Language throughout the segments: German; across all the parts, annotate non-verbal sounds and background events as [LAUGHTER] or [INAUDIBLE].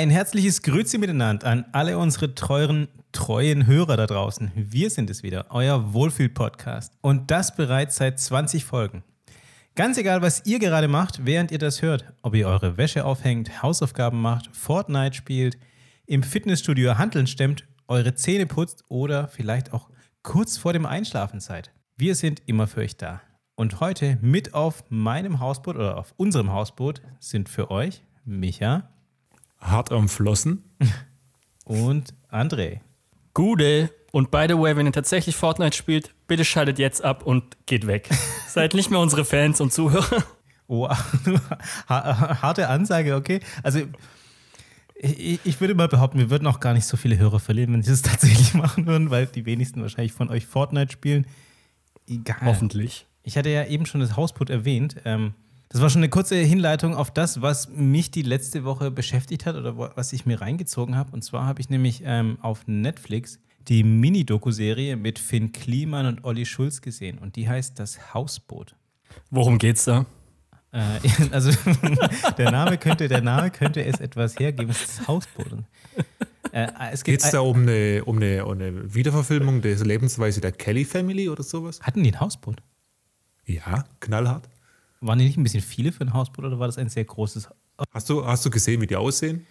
Ein herzliches Grüezi miteinander an alle unsere teuren, treuen Hörer da draußen. Wir sind es wieder, euer Wohlfühl-Podcast. Und das bereits seit 20 Folgen. Ganz egal, was ihr gerade macht, während ihr das hört. Ob ihr eure Wäsche aufhängt, Hausaufgaben macht, Fortnite spielt, im Fitnessstudio Handeln stemmt, eure Zähne putzt oder vielleicht auch kurz vor dem Einschlafen seid. Wir sind immer für euch da. Und heute mit auf meinem Hausboot oder auf unserem Hausboot sind für euch Micha hart am Flossen. [LAUGHS] Und André. Gude. Und by the way, wenn ihr tatsächlich Fortnite spielt, bitte schaltet jetzt ab und geht weg. [LAUGHS] Seid nicht mehr unsere Fans und Zuhörer. Oh, [LAUGHS] harte Ansage, okay. Also ich, ich, würde mal behaupten, wir würden auch gar nicht so viele Hörer verlieren, wenn sie es tatsächlich machen würden, weil die wenigsten wahrscheinlich von euch Fortnite spielen. Egal. Hoffentlich. Ich hatte ja eben schon das Hausput erwähnt. Ähm, das war schon eine kurze Hinleitung auf das, was mich die letzte Woche beschäftigt hat oder was ich mir reingezogen habe. Und zwar habe ich nämlich ähm, auf Netflix die Mini-Doku-Serie mit Finn Kliman und Olli Schulz gesehen. Und die heißt Das Hausboot. Worum geht's da? Äh, [LAUGHS] also [LAUGHS] der Name könnte, der Name könnte es etwas hergeben. Es ist das Hausboot. Äh, es geht es da um eine, um, eine, um eine Wiederverfilmung der Lebensweise der Kelly Family oder sowas? Hatten die ein Hausboot? Ja, knallhart. Waren die nicht ein bisschen viele für ein Hausboot oder war das ein sehr großes? Hast du, hast du gesehen, wie die aussehen?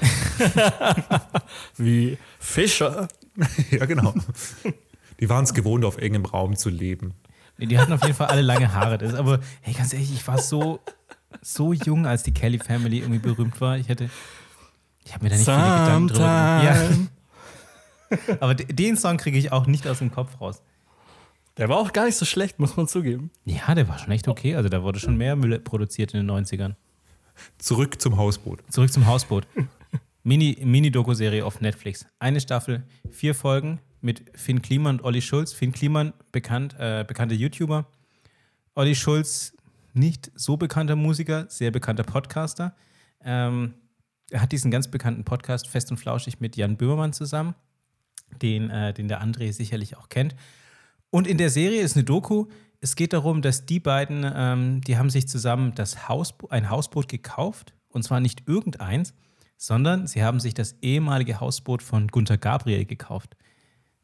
[LAUGHS] wie Fischer. [LAUGHS] ja, genau. Die waren es gewohnt, auf engem Raum zu leben. Nee, die hatten auf jeden Fall alle lange Haare. Das, aber hey, ganz ehrlich, ich war so, so jung, als die Kelly Family irgendwie berühmt war. Ich hätte, ich habe mir da nicht viele Gedanken drüber. Ja. [LAUGHS] aber den Song kriege ich auch nicht aus dem Kopf raus. Der war auch gar nicht so schlecht, muss man zugeben. Ja, der war schon echt okay. Also da wurde schon mehr Müll produziert in den 90ern. Zurück zum Hausboot. Zurück zum Hausboot. Mini-Doku-Serie auf Netflix. Eine Staffel, vier Folgen mit Finn Kliman und Olli Schulz. Finn Kliman, bekannt, äh, bekannter YouTuber. Olli Schulz, nicht so bekannter Musiker, sehr bekannter Podcaster. Ähm, er hat diesen ganz bekannten Podcast Fest und Flauschig mit Jan Böhmermann zusammen, den, äh, den der André sicherlich auch kennt. Und in der Serie ist eine Doku. Es geht darum, dass die beiden, ähm, die haben sich zusammen das Hausbo ein Hausboot gekauft. Und zwar nicht irgendeins, sondern sie haben sich das ehemalige Hausboot von Gunther Gabriel gekauft.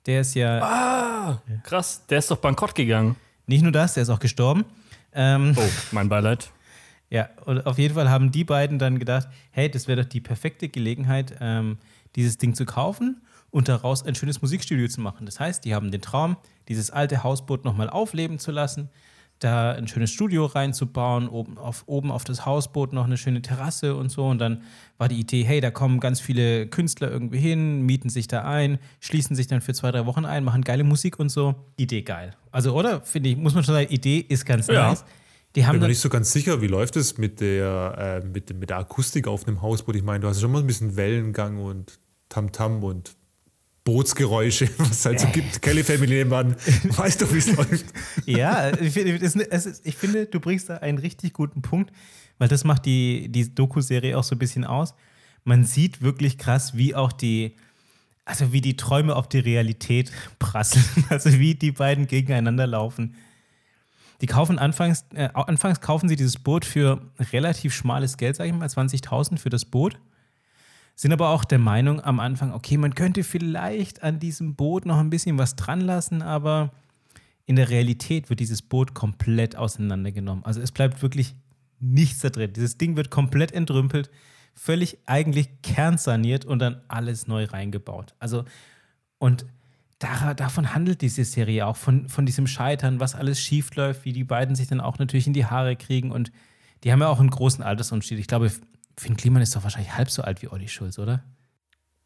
Der ist ja. Ah, krass. Der ist doch bankrott gegangen. Nicht nur das, der ist auch gestorben. Ähm, oh, mein Beileid. [LAUGHS] Ja, und auf jeden Fall haben die beiden dann gedacht: hey, das wäre doch die perfekte Gelegenheit, ähm, dieses Ding zu kaufen und daraus ein schönes Musikstudio zu machen. Das heißt, die haben den Traum, dieses alte Hausboot nochmal aufleben zu lassen, da ein schönes Studio reinzubauen, oben auf, oben auf das Hausboot noch eine schöne Terrasse und so. Und dann war die Idee, hey, da kommen ganz viele Künstler irgendwie hin, mieten sich da ein, schließen sich dann für zwei, drei Wochen ein, machen geile Musik und so. Idee geil. Also, oder? Finde ich, muss man schon sagen, Idee ist ganz ja. nice. Die haben Bin mir nicht so ganz sicher, wie läuft es mit der, äh, mit, mit der Akustik auf einem Hausboot? Ich meine, du hast schon mal ein bisschen Wellengang und Tamtam -Tam und Bootsgeräusche, [LAUGHS] was es halt so gibt. Kelly Family nebenan. [LAUGHS] Weißt du, wie es läuft? Ja, ich finde, ich finde, du bringst da einen richtig guten Punkt, weil das macht die, die Doku-Serie auch so ein bisschen aus. Man sieht wirklich krass, wie auch die, also wie die Träume auf die Realität [LAUGHS] prasseln. Also wie die beiden gegeneinander laufen. Die kaufen anfangs, äh, anfangs kaufen sie dieses Boot für relativ schmales Geld, sage ich mal, 20.000 für das Boot sind aber auch der Meinung am Anfang, okay, man könnte vielleicht an diesem Boot noch ein bisschen was dran lassen, aber in der Realität wird dieses Boot komplett auseinandergenommen. Also es bleibt wirklich nichts da drin. Dieses Ding wird komplett entrümpelt, völlig eigentlich kernsaniert und dann alles neu reingebaut. Also und da, davon handelt diese Serie auch, von, von diesem Scheitern, was alles schief läuft, wie die beiden sich dann auch natürlich in die Haare kriegen und die haben ja auch einen großen Altersunterschied. Ich glaube, Finn Kliman ist doch wahrscheinlich halb so alt wie Olli Schulz, oder?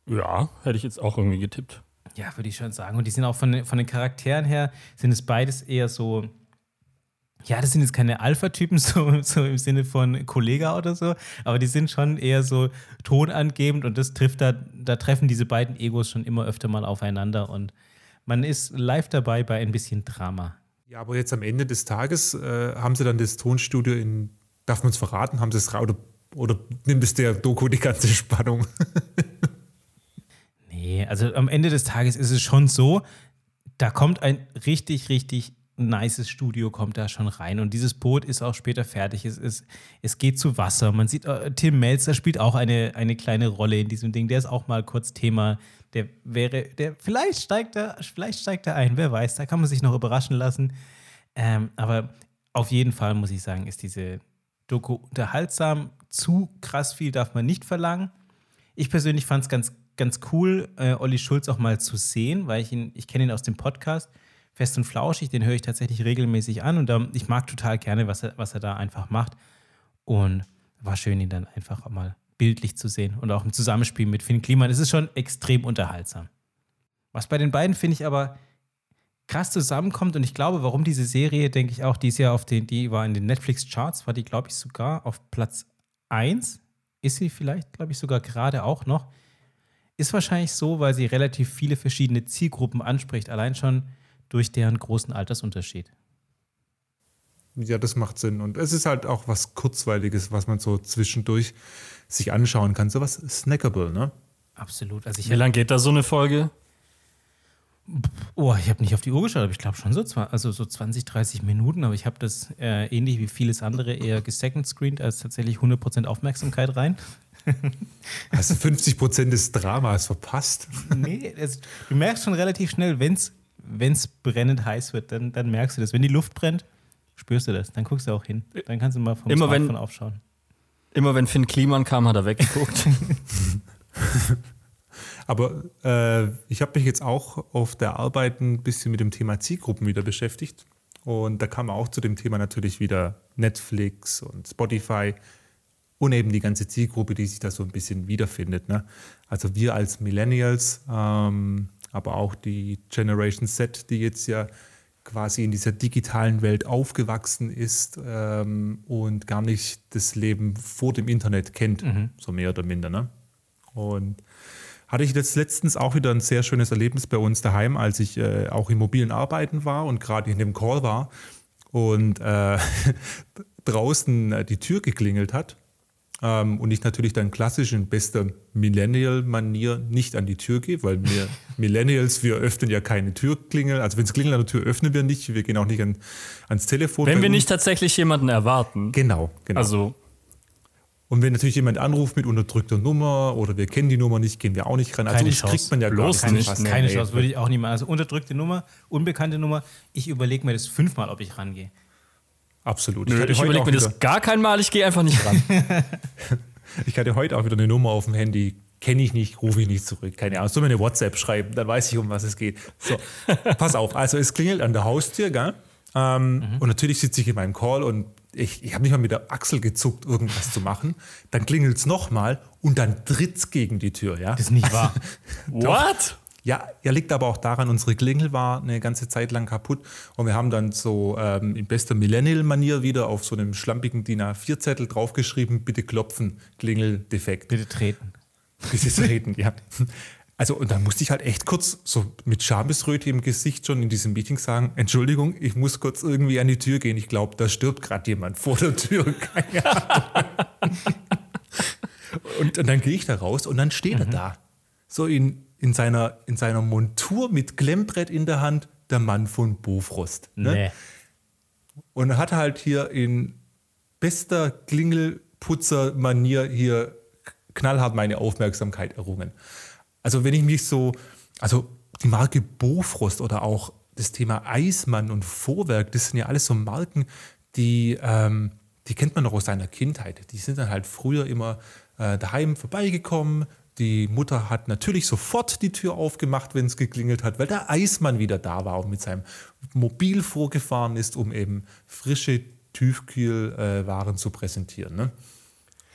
Ja, hätte ich jetzt auch irgendwie getippt. Ja, würde ich schon sagen. Und die sind auch von, von den Charakteren her, sind es beides eher so, ja, das sind jetzt keine Alpha-Typen, [LAUGHS] so, so im Sinne von Kollega oder so, aber die sind schon eher so tonangebend und das trifft da, da treffen diese beiden Egos schon immer öfter mal aufeinander und man ist live dabei bei ein bisschen Drama. Ja, aber jetzt am Ende des Tages äh, haben sie dann das Tonstudio in, darf man es verraten, haben sie es oder oder nimmt es der Doku die ganze Spannung? [LAUGHS] nee, also am Ende des Tages ist es schon so, da kommt ein richtig, richtig nices Studio kommt da schon rein. Und dieses Boot ist auch später fertig. Es, ist, es geht zu Wasser. Man sieht, äh, Tim Melzer spielt auch eine, eine kleine Rolle in diesem Ding. Der ist auch mal kurz Thema. Der wäre, der, vielleicht steigt er, vielleicht steigt er ein, wer weiß, da kann man sich noch überraschen lassen. Ähm, aber auf jeden Fall muss ich sagen, ist diese Doku unterhaltsam. Zu krass viel darf man nicht verlangen. Ich persönlich fand es ganz, ganz cool, äh, Olli Schulz auch mal zu sehen, weil ich ihn, ich kenne ihn aus dem Podcast. Fest und Flauschig, den höre ich tatsächlich regelmäßig an und da, ich mag total gerne, was er, was er da einfach macht. Und war schön, ihn dann einfach mal bildlich zu sehen und auch im Zusammenspiel mit Finn Kliman. Es ist schon extrem unterhaltsam. Was bei den beiden, finde ich, aber krass zusammenkommt und ich glaube, warum diese Serie, denke ich auch, die ist ja auf den, die war in den Netflix-Charts, war die, glaube ich, sogar auf Platz 1. Ist sie vielleicht, glaube ich, sogar gerade auch noch. Ist wahrscheinlich so, weil sie relativ viele verschiedene Zielgruppen anspricht, allein schon durch deren großen Altersunterschied. Ja, das macht Sinn. Und es ist halt auch was Kurzweiliges, was man so zwischendurch sich anschauen kann. So was snackable, ne? Absolut. Also ich Wie lange geht da so eine Folge? Oh, ich habe nicht auf die Uhr geschaut, aber ich glaube schon so, zwa- also so 20, 30 Minuten, aber ich habe das äh, ähnlich wie vieles andere eher gesecond-screened als tatsächlich 100% Aufmerksamkeit rein. Hast du 50 Prozent des Dramas verpasst? Nee, es, du merkst schon relativ schnell, wenn es brennend heiß wird, dann, dann merkst du das. Wenn die Luft brennt, spürst du das. Dann guckst du auch hin. Dann kannst du mal vom Immer wenn- Smartphone aufschauen. Immer wenn Finn Kliman kam, hat er weggeguckt. [LAUGHS] [LAUGHS] Aber äh, ich habe mich jetzt auch auf der Arbeit ein bisschen mit dem Thema Zielgruppen wieder beschäftigt. Und da kam auch zu dem Thema natürlich wieder Netflix und Spotify und eben die ganze Zielgruppe, die sich da so ein bisschen wiederfindet. Ne? Also wir als Millennials, ähm, aber auch die Generation Z, die jetzt ja quasi in dieser digitalen Welt aufgewachsen ist ähm, und gar nicht das Leben vor dem Internet kennt, so mehr oder minder. Ne? Und hatte ich jetzt letztens auch wieder ein sehr schönes Erlebnis bei uns daheim, als ich äh, auch im mobilen Arbeiten war und gerade in dem Call war und äh, [LAUGHS] draußen äh, die Tür geklingelt hat. Ähm, und ich natürlich dann klassisch in bester Millennial-Manier nicht an die Tür gehe, weil wir [LAUGHS] Millennials, wir öffnen ja keine Türklingel. Also wenn es klingelt an der Tür, öffnen wir nicht. Wir gehen auch nicht an, ans Telefon. wenn wir uns- nicht tatsächlich jemanden erwarten. Genau, genau. Also, Und wenn natürlich jemand anruft mit unterdrückter Nummer oder wir kennen die Nummer nicht, gehen wir auch nicht ran. Also Keine Chance. kriegt man ja Bloß nicht. nicht. Nee, Keine Nee. Chance, würde ich auch nicht machen. Also unterdrückte Nummer, unbekannte Nummer. Ich überlege mir das fünfmal, ob ich rangehe. Absolut. nö, ich heute überlege mir das gar kein Mal, ich gehe einfach nicht ran. [LAUGHS] Ich hatte heute auch wieder eine Nummer auf dem Handy, kenne ich nicht, rufe ich nicht zurück. Keine Ahnung. Soll mir eine WhatsApp schreiben, dann weiß ich, um was es geht. So, [LAUGHS] pass auf. Also es klingelt an der Haustür, gell? Ähm, Und natürlich sitze ich in meinem Call und ich, ich habe nicht mal mit der Achsel gezuckt, irgendwas zu machen. Dann klingelt es nochmal und dann tritt's gegen die Tür, ja? Das ist nicht wahr. [LAUGHS] What? Ja, ja, liegt aber auch daran, unsere Klingel war eine ganze Zeit lang kaputt und wir haben dann so ähm, in bester Millennial-Manier wieder auf so einem schlampigen DIN A4-Zettel draufgeschrieben, bitte klopfen, Klingel defekt. Bitte treten. Bitte treten, ja. Also, und dann musste ich halt echt kurz so mit Schamesröte im Gesicht schon in diesem Meeting sagen: Entschuldigung, ich muss kurz irgendwie an die Tür gehen. Ich glaube, da stirbt gerade jemand vor der Tür. [LAUGHS] Keine Ahnung. und, und dann gehe ich da raus und dann steht er da. So in, in, seiner, in seiner Montur mit Klemmbrett in der Hand, der Mann von Bofrost. Ne? Nee. Und hat halt hier in bester Klingelputzer-Manier hier knallhart meine Aufmerksamkeit errungen. Also wenn ich mich so, also die Marke Bofrost oder auch das Thema Eismann und Vorwerk, das sind ja alles so Marken, die, ähm, die kennt man noch aus seiner Kindheit. Die sind dann halt früher immer äh, daheim vorbeigekommen. Die Mutter hat natürlich sofort die Tür aufgemacht, wenn es geklingelt hat, weil der Eismann wieder da war und mit seinem Mobil vorgefahren ist, um eben frische Tiefkühlwaren zu präsentieren. Ne?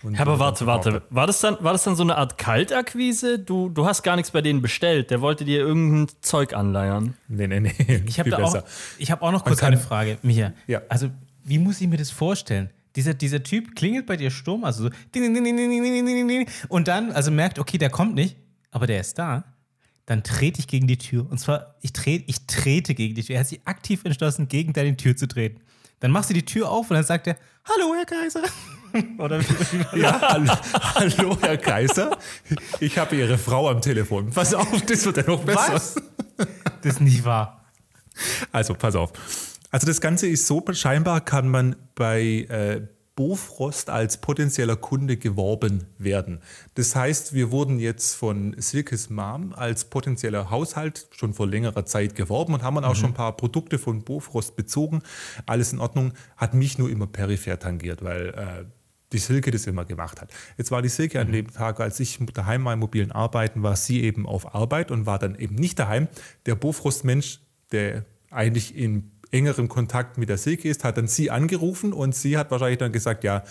Und aber warte, warte. War das, dann, war das dann so eine Art Kaltakquise? Du, du hast gar nichts bei denen bestellt. Der wollte dir irgendein Zeug anleiern. Nee, nee, nee. Ich habe auch, hab auch noch kurz eine Frage, Micha. Ja. Also, wie muss ich mir das vorstellen? Dieser, dieser Typ klingelt bei dir Sturm, also so. Und dann, also merkt, okay, der kommt nicht, aber der ist da dann trete ich gegen die Tür. Und zwar, ich, tre ich trete gegen die Tür. Er hat sich aktiv entschlossen, gegen deine Tür zu treten. Dann machst du die Tür auf und dann sagt er, Hallo, Herr Kaiser. [LAUGHS] Oder wie, Ja, hallo, hallo, Herr Kaiser. Ich habe Ihre Frau am Telefon. Pass auf, das wird ja noch besser. was? Das ist nicht wahr. Also, pass auf. Also das Ganze ist so, scheinbar kann man bei äh, Bofrost als potenzieller Kunde geworben werden. Das heißt, wir wurden jetzt von Silkes Mom als potenzieller Haushalt schon vor längerer Zeit geworben und haben dann auch schon ein paar Produkte von Bofrost bezogen. Alles in Ordnung, hat mich nur immer peripher tangiert, weil äh, die Silke das immer gemacht hat. Jetzt war die Silke an dem Tag, als ich daheim war im mobilen Arbeiten, war sie eben auf Arbeit und war dann eben nicht daheim. Der Bofrost-Mensch, der eigentlich in engerem Kontakt mit der Silke ist, hat dann sie angerufen und sie hat wahrscheinlich dann gesagt, ja,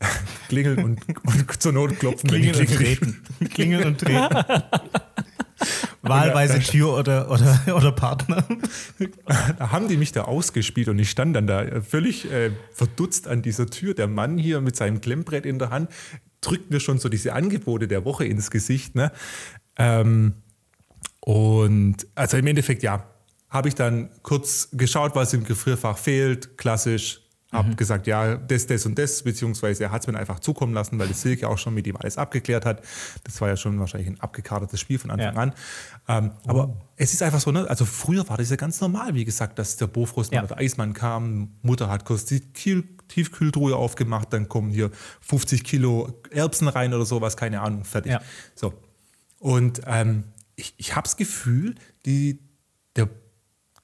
[LAUGHS] klingeln und, und zur Not klopfen, [LAUGHS] Klingeln und treten. Klingeln und treten. Wahlweise Tür oder, oder, [LAUGHS] oder Partner. [LAUGHS] Da haben die mich da ausgespielt und ich stand dann da äh, völlig äh, verdutzt an dieser Tür. Der Mann hier mit seinem Klemmbrett in der Hand drückt mir schon so diese Angebote der Woche ins Gesicht. Ne? Ähm, und also im Endeffekt, ja, habe ich dann kurz geschaut, was im Gefrierfach fehlt, klassisch. Habe gesagt, ja, das, das und das, beziehungsweise er hat es mir einfach zukommen lassen, weil die Silke auch schon mit ihm alles abgeklärt hat. Das war ja schon wahrscheinlich ein abgekartetes Spiel von Anfang Ja. an. Ähm, Aber es ist einfach so, ne? also früher war das ja ganz normal, wie gesagt, dass der Bofrostmann Ja. oder Eismann kam, Mutter hat kurz die Kiel Tiefkühltruhe aufgemacht, dann kommen hier 50 Kilo Erbsen rein oder sowas, keine Ahnung, fertig. Ja. So. Und ähm, ich, ich habe das Gefühl, die, der,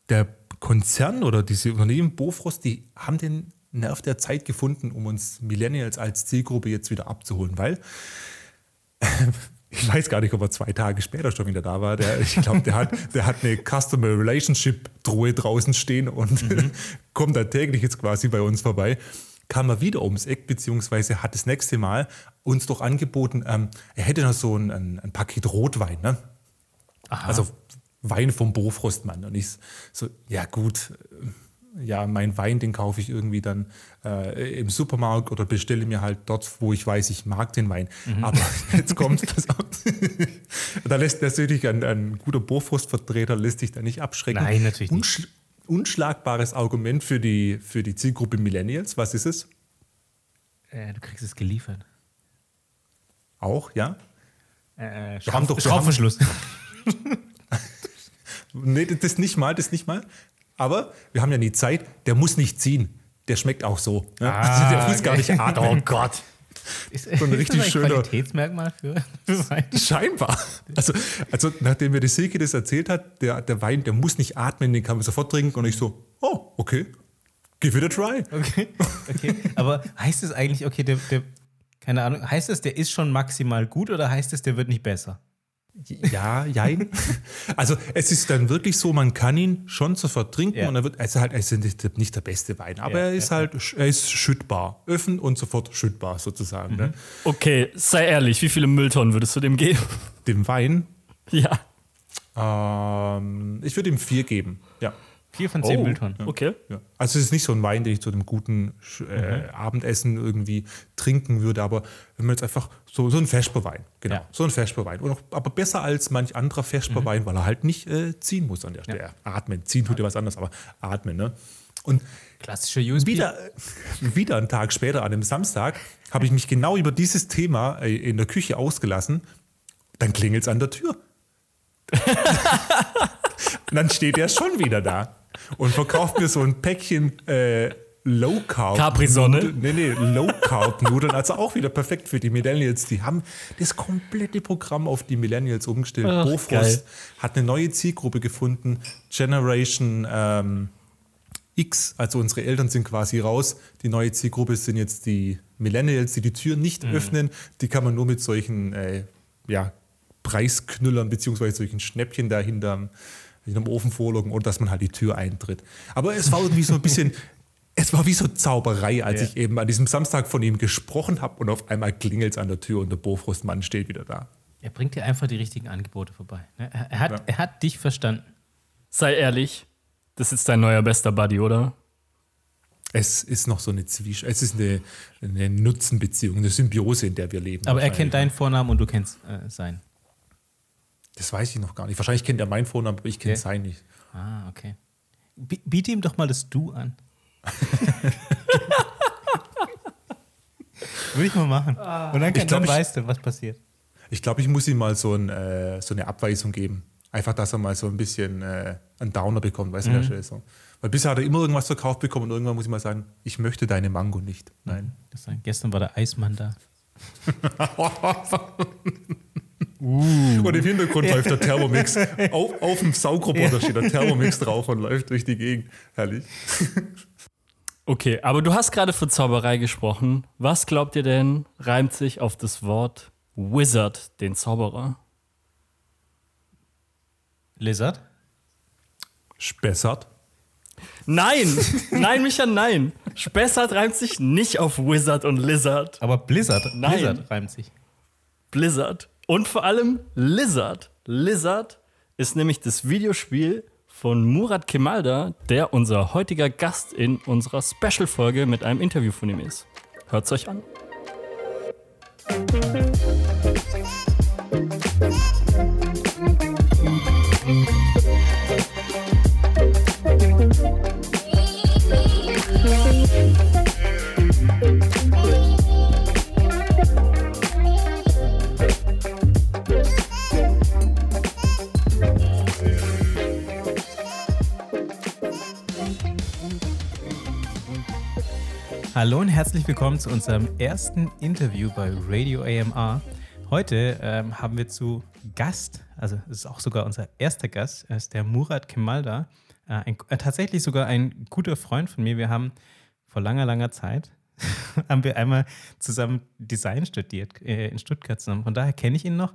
der Konzern oder diese Unternehmen Bofrost, die haben den Nerv der Zeit gefunden, um uns Millennials als Zielgruppe jetzt wieder abzuholen, weil [LAUGHS] ich weiß gar nicht, ob er zwei Tage später schon wieder da war. Der, ich glaube, der hat, der hat eine Customer Relationship Truhe draußen stehen und [LAUGHS] kommt da täglich jetzt quasi bei uns vorbei. Kam er wieder ums Eck, beziehungsweise hat das nächste Mal uns doch angeboten, ähm, er hätte noch so ein, ein, ein Paket Rotwein, ne? Also Wein vom Bofrostmann. Und ich so, ja gut, ja, mein Wein, den kaufe ich irgendwie dann äh, im Supermarkt oder bestelle mir halt dort, wo ich weiß, ich mag den Wein. Aber [LAUGHS] jetzt kommt pass auf. da lässt natürlich ein, ein guter Bofrostvertreter lässt sich da nicht abschrecken. Nein, natürlich nicht. Unschl unschlagbares Argument für die, für die Zielgruppe Millennials. Was ist es? Äh, du kriegst es geliefert. Auch, ja? Äh, Wir haben doch- Schraubverschluss. [LAUGHS] Nee, das nicht mal, das nicht mal. Aber wir haben ja nie Zeit, der muss nicht ziehen. Der schmeckt auch so. Ne? also der muss gar nicht atmen. Oh Gott. Ist, So ein ist richtig das ein Qualitätsmerkmal für, für Wein? Scheinbar. Also, also nachdem mir die Silke das erzählt hat, der, der Wein, der muss nicht atmen, den kann man sofort trinken. Und ich so, oh, okay, give it a try. Okay, okay. Aber heißt es eigentlich, okay, der, der, keine Ahnung, heißt es, der ist schon maximal gut oder heißt es, der wird nicht besser? Ja, jein. [LAUGHS] Also es ist dann wirklich so, man kann ihn schon sofort trinken Ja. und er wird, also halt, er ist nicht, der beste Wein, aber Ja, er ist ja, halt, er ist schüttbar. Öffnen und sofort schüttbar sozusagen. Ne? Okay, sei ehrlich, wie viele Mülltonnen würdest du dem geben? Dem Wein, Ja. ähm, ich würde ihm vier geben. Ja. Vier von zehn Oh, Mülltonnen. Okay. Ja. Also es ist nicht so ein Wein, den ich zu einem guten äh, Mhm. Abendessen irgendwie trinken würde, aber wenn man jetzt einfach so, so ein Vesperwein, genau, Ja. so ein. Und auch, aber besser als manch anderer Vesperwein, weil er halt nicht äh, ziehen muss an der Stelle. Atmen, ziehen tut ja was anderes, aber atmen, ne? Und Klassischer USB. wieder, wieder einen Tag später, an einem Samstag, habe ich mich genau über dieses Thema äh, in der Küche ausgelassen. Dann klingelt es an der Tür. Und [LAUGHS] dann steht er schon wieder da und verkauft mir so ein Päckchen äh, Low Carb. Capri-Sonne? Nudeln. Nee, nee, Low Carb Nudeln. Also auch wieder perfekt für die Millennials. Die haben das komplette Programm auf die Millennials umgestellt. Ach, Bofrost geil. hat eine neue Zielgruppe gefunden. Generation ähm, X, also unsere Eltern sind quasi raus. Die neue Zielgruppe sind jetzt die Millennials, die die Tür nicht öffnen. Die kann man nur mit solchen äh, ja, Preisknüllern beziehungsweise solchen Schnäppchen da hinterm, hinterm Ofen vorlogen oder dass man halt die Tür eintritt. Aber es war irgendwie so ein bisschen, [LAUGHS] es war wie so Zauberei, als Ja. ich eben an diesem Samstag von ihm gesprochen habe und auf einmal klingelt es an der Tür und der Bofrostmann steht wieder da. Er bringt dir einfach die richtigen Angebote vorbei. ne? Er, hat, Ja. er hat dich verstanden. Sei ehrlich, das ist dein neuer bester Buddy, oder? Es ist noch so eine Zwisch, es ist eine, eine Nutzenbeziehung, eine Symbiose, in der wir leben. Aber er kennt deinen Vornamen und du kennst äh, seinen. Das weiß ich noch gar nicht. Wahrscheinlich kennt er meinen Vornamen, aber ich kenne Okay. seinen nicht. Ah, okay. Bi- Biete ihm doch mal das Du an. [LAUGHS] Würde ich mal machen. Und dann, Ich kann, glaub, dann ich- weißt du, was passiert. Ich glaube, ich muss ihm mal so, ein, äh, so eine Abweisung geben. Einfach, dass er mal so ein bisschen äh, einen Downer bekommt, weißt du, mhm. der so. Weil bisher hat er immer irgendwas verkauft bekommen und irgendwann muss ich mal sagen, ich möchte deine Mango nicht. Nein. Das heißt, gestern war der Eismann da. [LAUGHS] uh. Und im Hintergrund läuft der Thermomix. Auf, auf dem Saugroboter steht der Thermomix drauf und läuft durch die Gegend. Herrlich. [LAUGHS] Okay, aber du hast gerade von Zauberei gesprochen. Was glaubt ihr denn, reimt sich auf das Wort Wizard, den Zauberer? Lizard? Spessart? Nein! [LAUGHS] Nein, Micha, nein! Spessart reimt sich nicht auf Wizard und Lizard. Aber Blizzard, nein. Blizzard reimt sich. Blizzard. Und vor allem Lizard. Lizard ist nämlich das Videospiel von Murat Kemalda, der unser heutiger Gast in unserer Special-Folge mit einem Interview von ihm ist. Hört's euch an. Hallo und herzlich willkommen zu unserem ersten Interview bei Radio AMR. Heute ähm, haben wir zu Gast, also es ist auch sogar unser erster Gast, ist der Murat Kemalda, äh, ein, äh, tatsächlich sogar ein guter Freund von mir. Wir haben vor langer, langer Zeit [LAUGHS] haben wir einmal zusammen Design studiert äh, in Stuttgart zusammen. Von daher kenne ich ihn noch.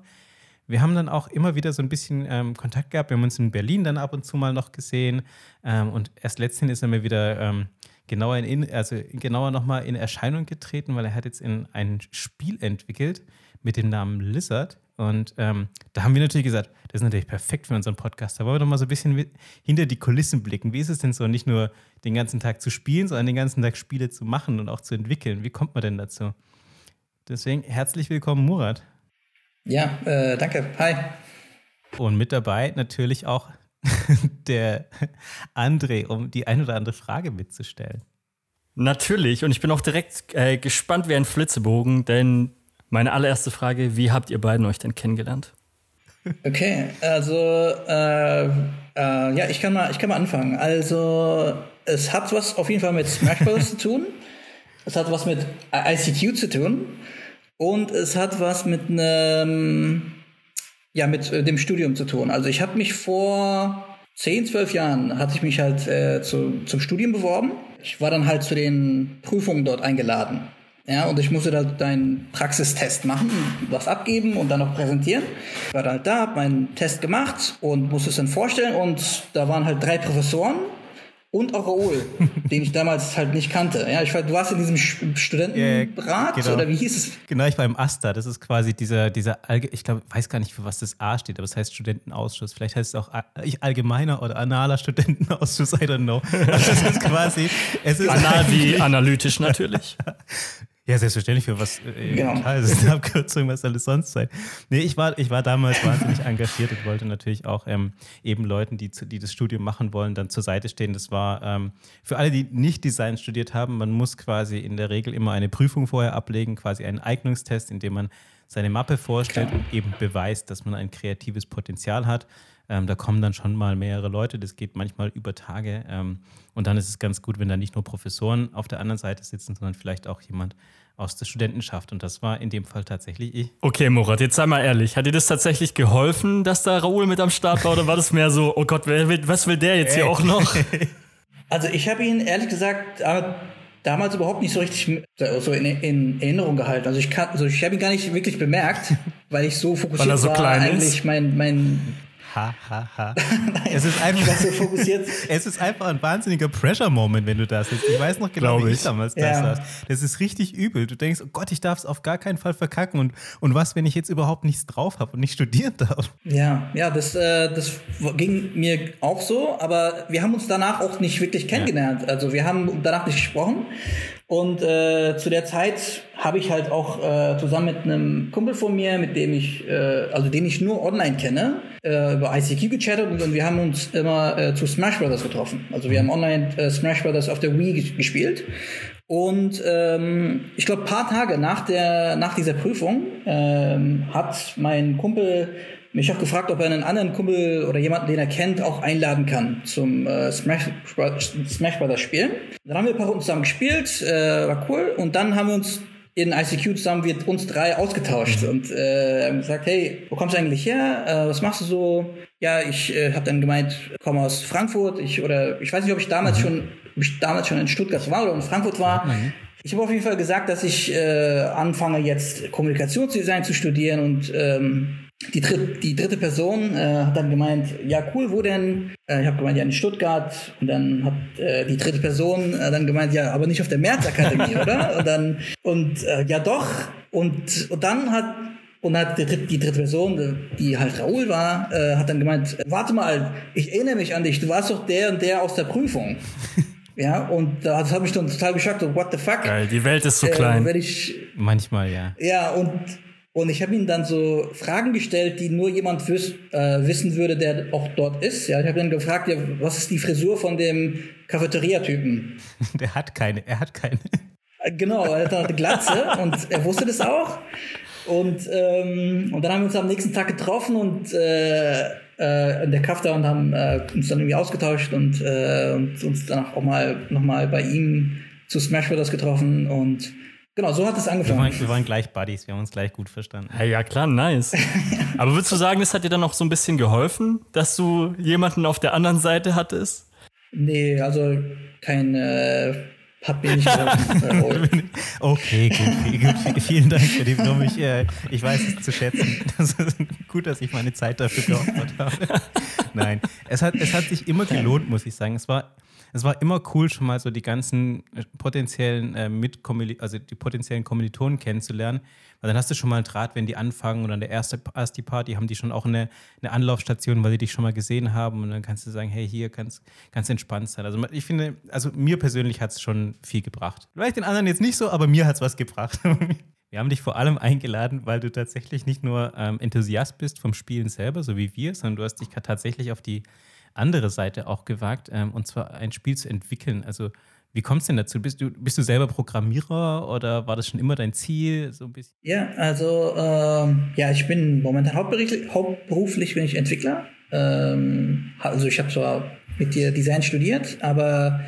Wir haben dann auch immer wieder so ein bisschen ähm, Kontakt gehabt. Wir haben uns in Berlin dann ab und zu mal noch gesehen. Ähm, und erst letztendlich ist er mir wieder ähm, genauer, in, also genauer nochmal in Erscheinung getreten, weil er hat jetzt in ein Spiel entwickelt mit dem Namen Lizard. Und ähm, da haben wir natürlich gesagt, das ist natürlich perfekt für unseren Podcast. Da wollen wir doch mal so ein bisschen hinter die Kulissen blicken. Wie ist es denn so, nicht nur den ganzen Tag zu spielen, sondern den ganzen Tag Spiele zu machen und auch zu entwickeln? Wie kommt man denn dazu? Deswegen herzlich willkommen, Murat. Ja, äh, danke. Hi. Und mit dabei natürlich auch [LAUGHS] der André, um die ein oder andere Frage mitzustellen. Natürlich, und ich bin auch direkt äh, gespannt wie ein Flitzebogen, denn meine allererste Frage, wie habt ihr beiden euch denn kennengelernt? Okay, also äh, äh, ja, ich kann mal, ich kann mal anfangen. Also es hat was auf jeden Fall mit Smash Bros. [LAUGHS] zu tun. Es hat was mit ICQ zu tun. Und es hat was mit einem ja, mit äh, dem Studium zu tun. Also ich habe mich vor 10, 12 Jahren, hatte ich mich halt äh, zu, zum Studium beworben. Ich war dann halt zu den Prüfungen dort eingeladen. Ja, und ich musste da deinen Praxistest machen, was abgeben und dann noch präsentieren. Ich war dann halt da, hab meinen Test gemacht und musste es dann vorstellen und da waren halt drei Professoren und auch Raoul, [LAUGHS] den ich damals halt nicht kannte. Ja, ich war, du warst in diesem Studentenrat ja, genau. oder wie hieß es? Genau, ich war im AStA. Das ist quasi dieser, dieser Allge ich glaube, weiß gar nicht, für was das A steht, aber es heißt Studentenausschuss. Vielleicht heißt es auch allgemeiner oder analer Studentenausschuss, I don't know. Aber das ist quasi. Es ist Anal wie analytisch natürlich. [LAUGHS] Ja, selbstverständlich für was. Äh, genau. Das ist eine Abkürzung, was soll es sonst sein? Nee, ich war, ich war damals wahnsinnig engagiert und wollte natürlich auch ähm, eben Leuten, die, die das Studium machen wollen, dann zur Seite stehen. Das war ähm, für alle, die nicht Design studiert haben, man muss quasi in der Regel immer eine Prüfung vorher ablegen, quasi einen Eignungstest, in dem man seine Mappe vorstellt Klar. und eben beweist, dass man ein kreatives Potenzial hat. Ähm, da kommen dann schon mal mehrere Leute, das geht manchmal über Tage. Ähm, und dann ist es ganz gut, wenn da nicht nur Professoren auf der anderen Seite sitzen, sondern vielleicht auch jemand aus der Studentenschaft. Und das war in dem Fall tatsächlich ich. Okay, Murat, jetzt sei mal ehrlich. Hat dir das tatsächlich geholfen, dass da Raoul mit am Start war? Oder war das mehr so, oh Gott, wer was will der jetzt hier auch noch? [LAUGHS] Also ich habe ihn ehrlich gesagt damals überhaupt nicht so richtig so in, in Erinnerung gehalten. Also ich, also ich habe ihn gar nicht wirklich bemerkt, [LAUGHS] weil ich so fokussiert weil er so war, klein eigentlich ist. mein, mein ha, ha, ha. [LAUGHS] es, ist einfach, so fokussiert. [LAUGHS] es ist einfach ein wahnsinniger Pressure-Moment, wenn du da sitzt. Ich weiß noch genau, Glaube wie ich, ich damals ja. da saß. Das ist richtig übel. Du denkst, oh Gott, ich darf es auf gar keinen Fall verkacken. Und, und was, wenn ich jetzt überhaupt nichts drauf habe und nicht studieren darf? Ja, ja, das, äh, das ging mir auch so. Aber wir haben uns danach auch nicht wirklich kennengelernt. Ja. Also wir haben danach nicht gesprochen. Und äh, zu der Zeit habe ich halt auch äh, zusammen mit einem Kumpel von mir, mit dem ich, äh, also den ich nur online kenne, äh, über ICQ gechattet und, und wir haben uns immer äh, zu Smash Brothers getroffen. Also wir haben online äh, Smash Brothers auf der Wii gespielt. Und ähm, ich glaube, paar Tage nach, der, nach dieser Prüfung ähm, hat mein Kumpel mich auch gefragt, ob er einen anderen Kumpel oder jemanden, den er kennt, auch einladen kann zum äh, Smash, Smash Brothers spielen. Dann haben wir ein paar Runden zusammen gespielt, äh, war cool. Und dann haben wir uns in ICQ zusammen wird uns drei ausgetauscht und äh, haben gesagt, hey, wo kommst du eigentlich her? Äh, was machst du so? Ja, ich äh, habe dann gemeint, komme aus Frankfurt. Ich oder ich weiß nicht, ob ich damals mhm. schon, ob ich damals schon in Stuttgart war oder in Frankfurt war. Mhm. Ich habe auf jeden Fall gesagt, dass ich äh, anfange jetzt Kommunikationsdesign zu studieren und ähm, die, dritt, die dritte Person äh, hat dann gemeint, ja cool, wo denn? Äh, ich habe gemeint, ja in Stuttgart. Und dann hat äh, die dritte Person äh, dann gemeint, ja, aber nicht auf der Märzakademie, [LAUGHS] oder? Und dann, und äh, ja doch. Und, und dann hat und hat die, die dritte Person, die halt Raoul war, äh, hat dann gemeint, warte mal, ich erinnere mich an dich, du warst doch der und der aus der Prüfung. [LAUGHS] Ja, und das hat mich dann total geschockt. So, what the fuck? Geil, die Welt ist so klein. Ich, Manchmal, ja. Ja, und und ich habe ihm dann so Fragen gestellt, die nur jemand wiss, äh, wissen würde, der auch dort ist. Ja, ich habe dann gefragt, ja, was ist die Frisur von dem Cafeteria-Typen? [LAUGHS] Der hat keine, er hat keine. Äh, genau, er hat eine Glatze [LAUGHS] und er wusste das auch. Und, ähm, und dann haben wir uns am nächsten Tag getroffen und äh, äh, in der Kafta und haben äh, uns dann irgendwie ausgetauscht und, äh, und uns danach auch mal nochmal bei ihm zu Smash Brothers getroffen und Genau, so hat es angefangen. Wir waren, wir waren, gleich Buddies, wir haben uns gleich gut verstanden. Ja, ja klar, nice. [LAUGHS] Aber würdest du sagen, das hat dir dann auch so ein bisschen geholfen, dass du jemanden auf der anderen Seite hattest? Nee, also kein äh, hat mir nicht geholfen. [LAUGHS] okay, gut, gut, [LAUGHS] Vielen Dank für die Blume. Ich, äh, ich weiß es zu schätzen. Das ist gut, dass ich meine Zeit dafür geopfert habe. Nein, es hat, es hat sich immer gelohnt, muss ich sagen. Es war es war immer cool, schon mal so die ganzen äh, potenziellen äh, Mitkommil also die potenziellen Kommilitonen kennenzulernen. Weil dann hast du schon mal einen Draht, wenn die anfangen und an der erste Asti Party haben die schon auch eine, eine Anlaufstation, weil die dich schon mal gesehen haben und dann kannst du sagen, hey, hier kannst ganz entspannt sein. Also ich finde, also mir persönlich hat es schon viel gebracht. Vielleicht den anderen jetzt nicht so, aber mir hat es was gebracht. [LAUGHS] Wir haben dich vor allem eingeladen, weil du tatsächlich nicht nur ähm, Enthusiast bist vom Spielen selber, so wie wir, sondern du hast dich tatsächlich auf die andere Seite auch gewagt, ähm, und zwar ein Spiel zu entwickeln. Also wie kommst du denn dazu? Bist du, bist du selber Programmierer oder war das schon immer dein Ziel? So ein bisschen? Ja, also ähm, ja, ich bin momentan hauptberuflich, hauptberuflich bin ich Entwickler. Ähm, also ich habe zwar mit dir Design studiert, aber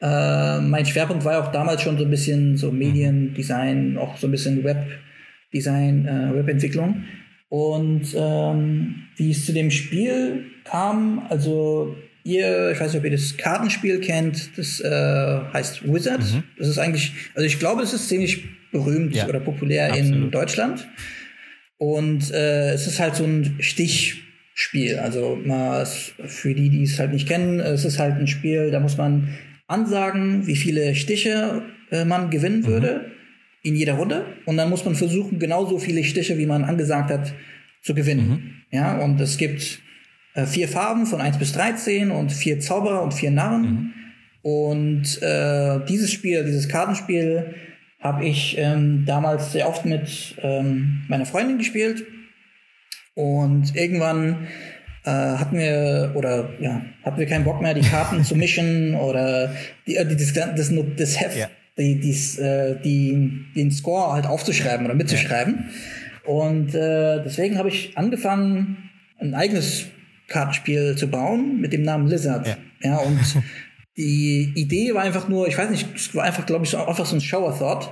äh, mein Schwerpunkt war auch damals schon so ein bisschen so Mediendesign, auch so ein bisschen Webdesign, äh, Webentwicklung. Und ähm, wie es zu dem Spiel kam, also ihr, ich weiß nicht, ob ihr das Kartenspiel kennt, das äh, heißt Wizard. Mhm. Das ist eigentlich, also ich glaube, es ist ziemlich berühmt ja, oder populär absolut. in Deutschland. Und äh, es ist halt so ein Stichspiel. Also mal für die, die es halt nicht kennen, es ist halt ein Spiel, da muss man ansagen, wie viele Stiche äh, man gewinnen mhm. würde in jeder Runde und dann muss man versuchen, genauso viele Stiche, wie man angesagt hat, zu gewinnen. Mhm. Ja, und es gibt äh, vier Farben von 1 bis 13 und vier Zauberer und vier Narren. Mhm. Und äh, dieses Spiel, dieses Kartenspiel, habe ich ähm, damals sehr oft mit ähm, meiner Freundin gespielt. Und irgendwann äh, hatten wir oder ja, hatten wir keinen Bock mehr, die Karten zu mischen oder die, äh, das, das, das Heft, ja die, dies, äh, die, den Score halt aufzuschreiben oder mitzuschreiben. Ja. Und äh, deswegen habe ich angefangen, ein eigenes Kartenspiel zu bauen mit dem Namen Lizard. Ja, ja und [LAUGHS] die Idee war einfach nur, ich weiß nicht, es war einfach, glaube ich, so, einfach so ein Shower-Thought,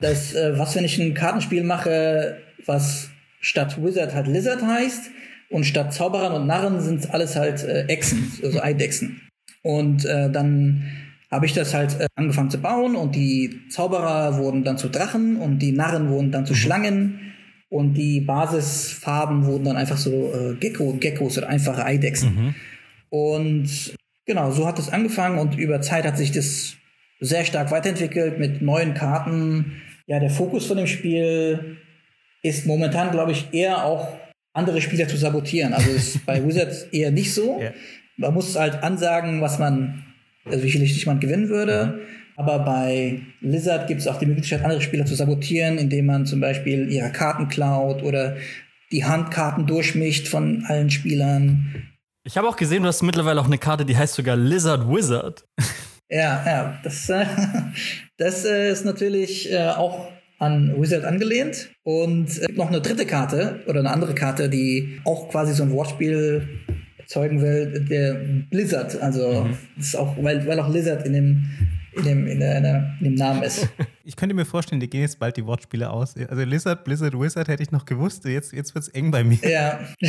dass äh, was, wenn ich ein Kartenspiel mache, was statt Wizard halt Lizard heißt und statt Zauberern und Narren sind alles halt äh, Echsen, also Eidechsen. Und äh, dann habe ich das halt äh, angefangen zu bauen und die Zauberer wurden dann zu Drachen und die Narren wurden dann zu mhm. Schlangen und die Basisfarben wurden dann einfach so äh, Gecko, Geckos oder einfache Eidechsen. Mhm. Und genau, so hat es angefangen und über Zeit hat sich das sehr stark weiterentwickelt mit neuen Karten. Ja, der Fokus von dem Spiel ist momentan, glaube ich, eher auch andere Spieler zu sabotieren. Also ist bei [LAUGHS] Wizards eher nicht so. Ja. Man muss halt ansagen, was man also wie viel Stiche man gewinnen würde. Aber bei Lizard gibt es auch die Möglichkeit, andere Spieler zu sabotieren, indem man zum Beispiel ihre Karten klaut oder die Handkarten durchmischt von allen Spielern. Ich habe auch gesehen, du hast mittlerweile auch eine Karte, die heißt sogar Lizard Wizard. Ja, ja, das, äh, [LAUGHS] das äh, ist natürlich äh, auch an Wizard angelehnt. Und es gibt noch eine dritte Karte oder eine andere Karte, die auch quasi so ein Wortspiel erzeugen will, der Blizzard. Also Mhm. ist auch, weil, weil auch Lizard in dem, in dem, in der, in der, in dem Namen ist. [LAUGHS] Ich könnte mir vorstellen, die gehen jetzt bald die Wortspiele aus. Also Lizard, Blizzard, Wizard hätte ich noch gewusst. Jetzt, jetzt wird es eng bei mir. ja. [LAUGHS]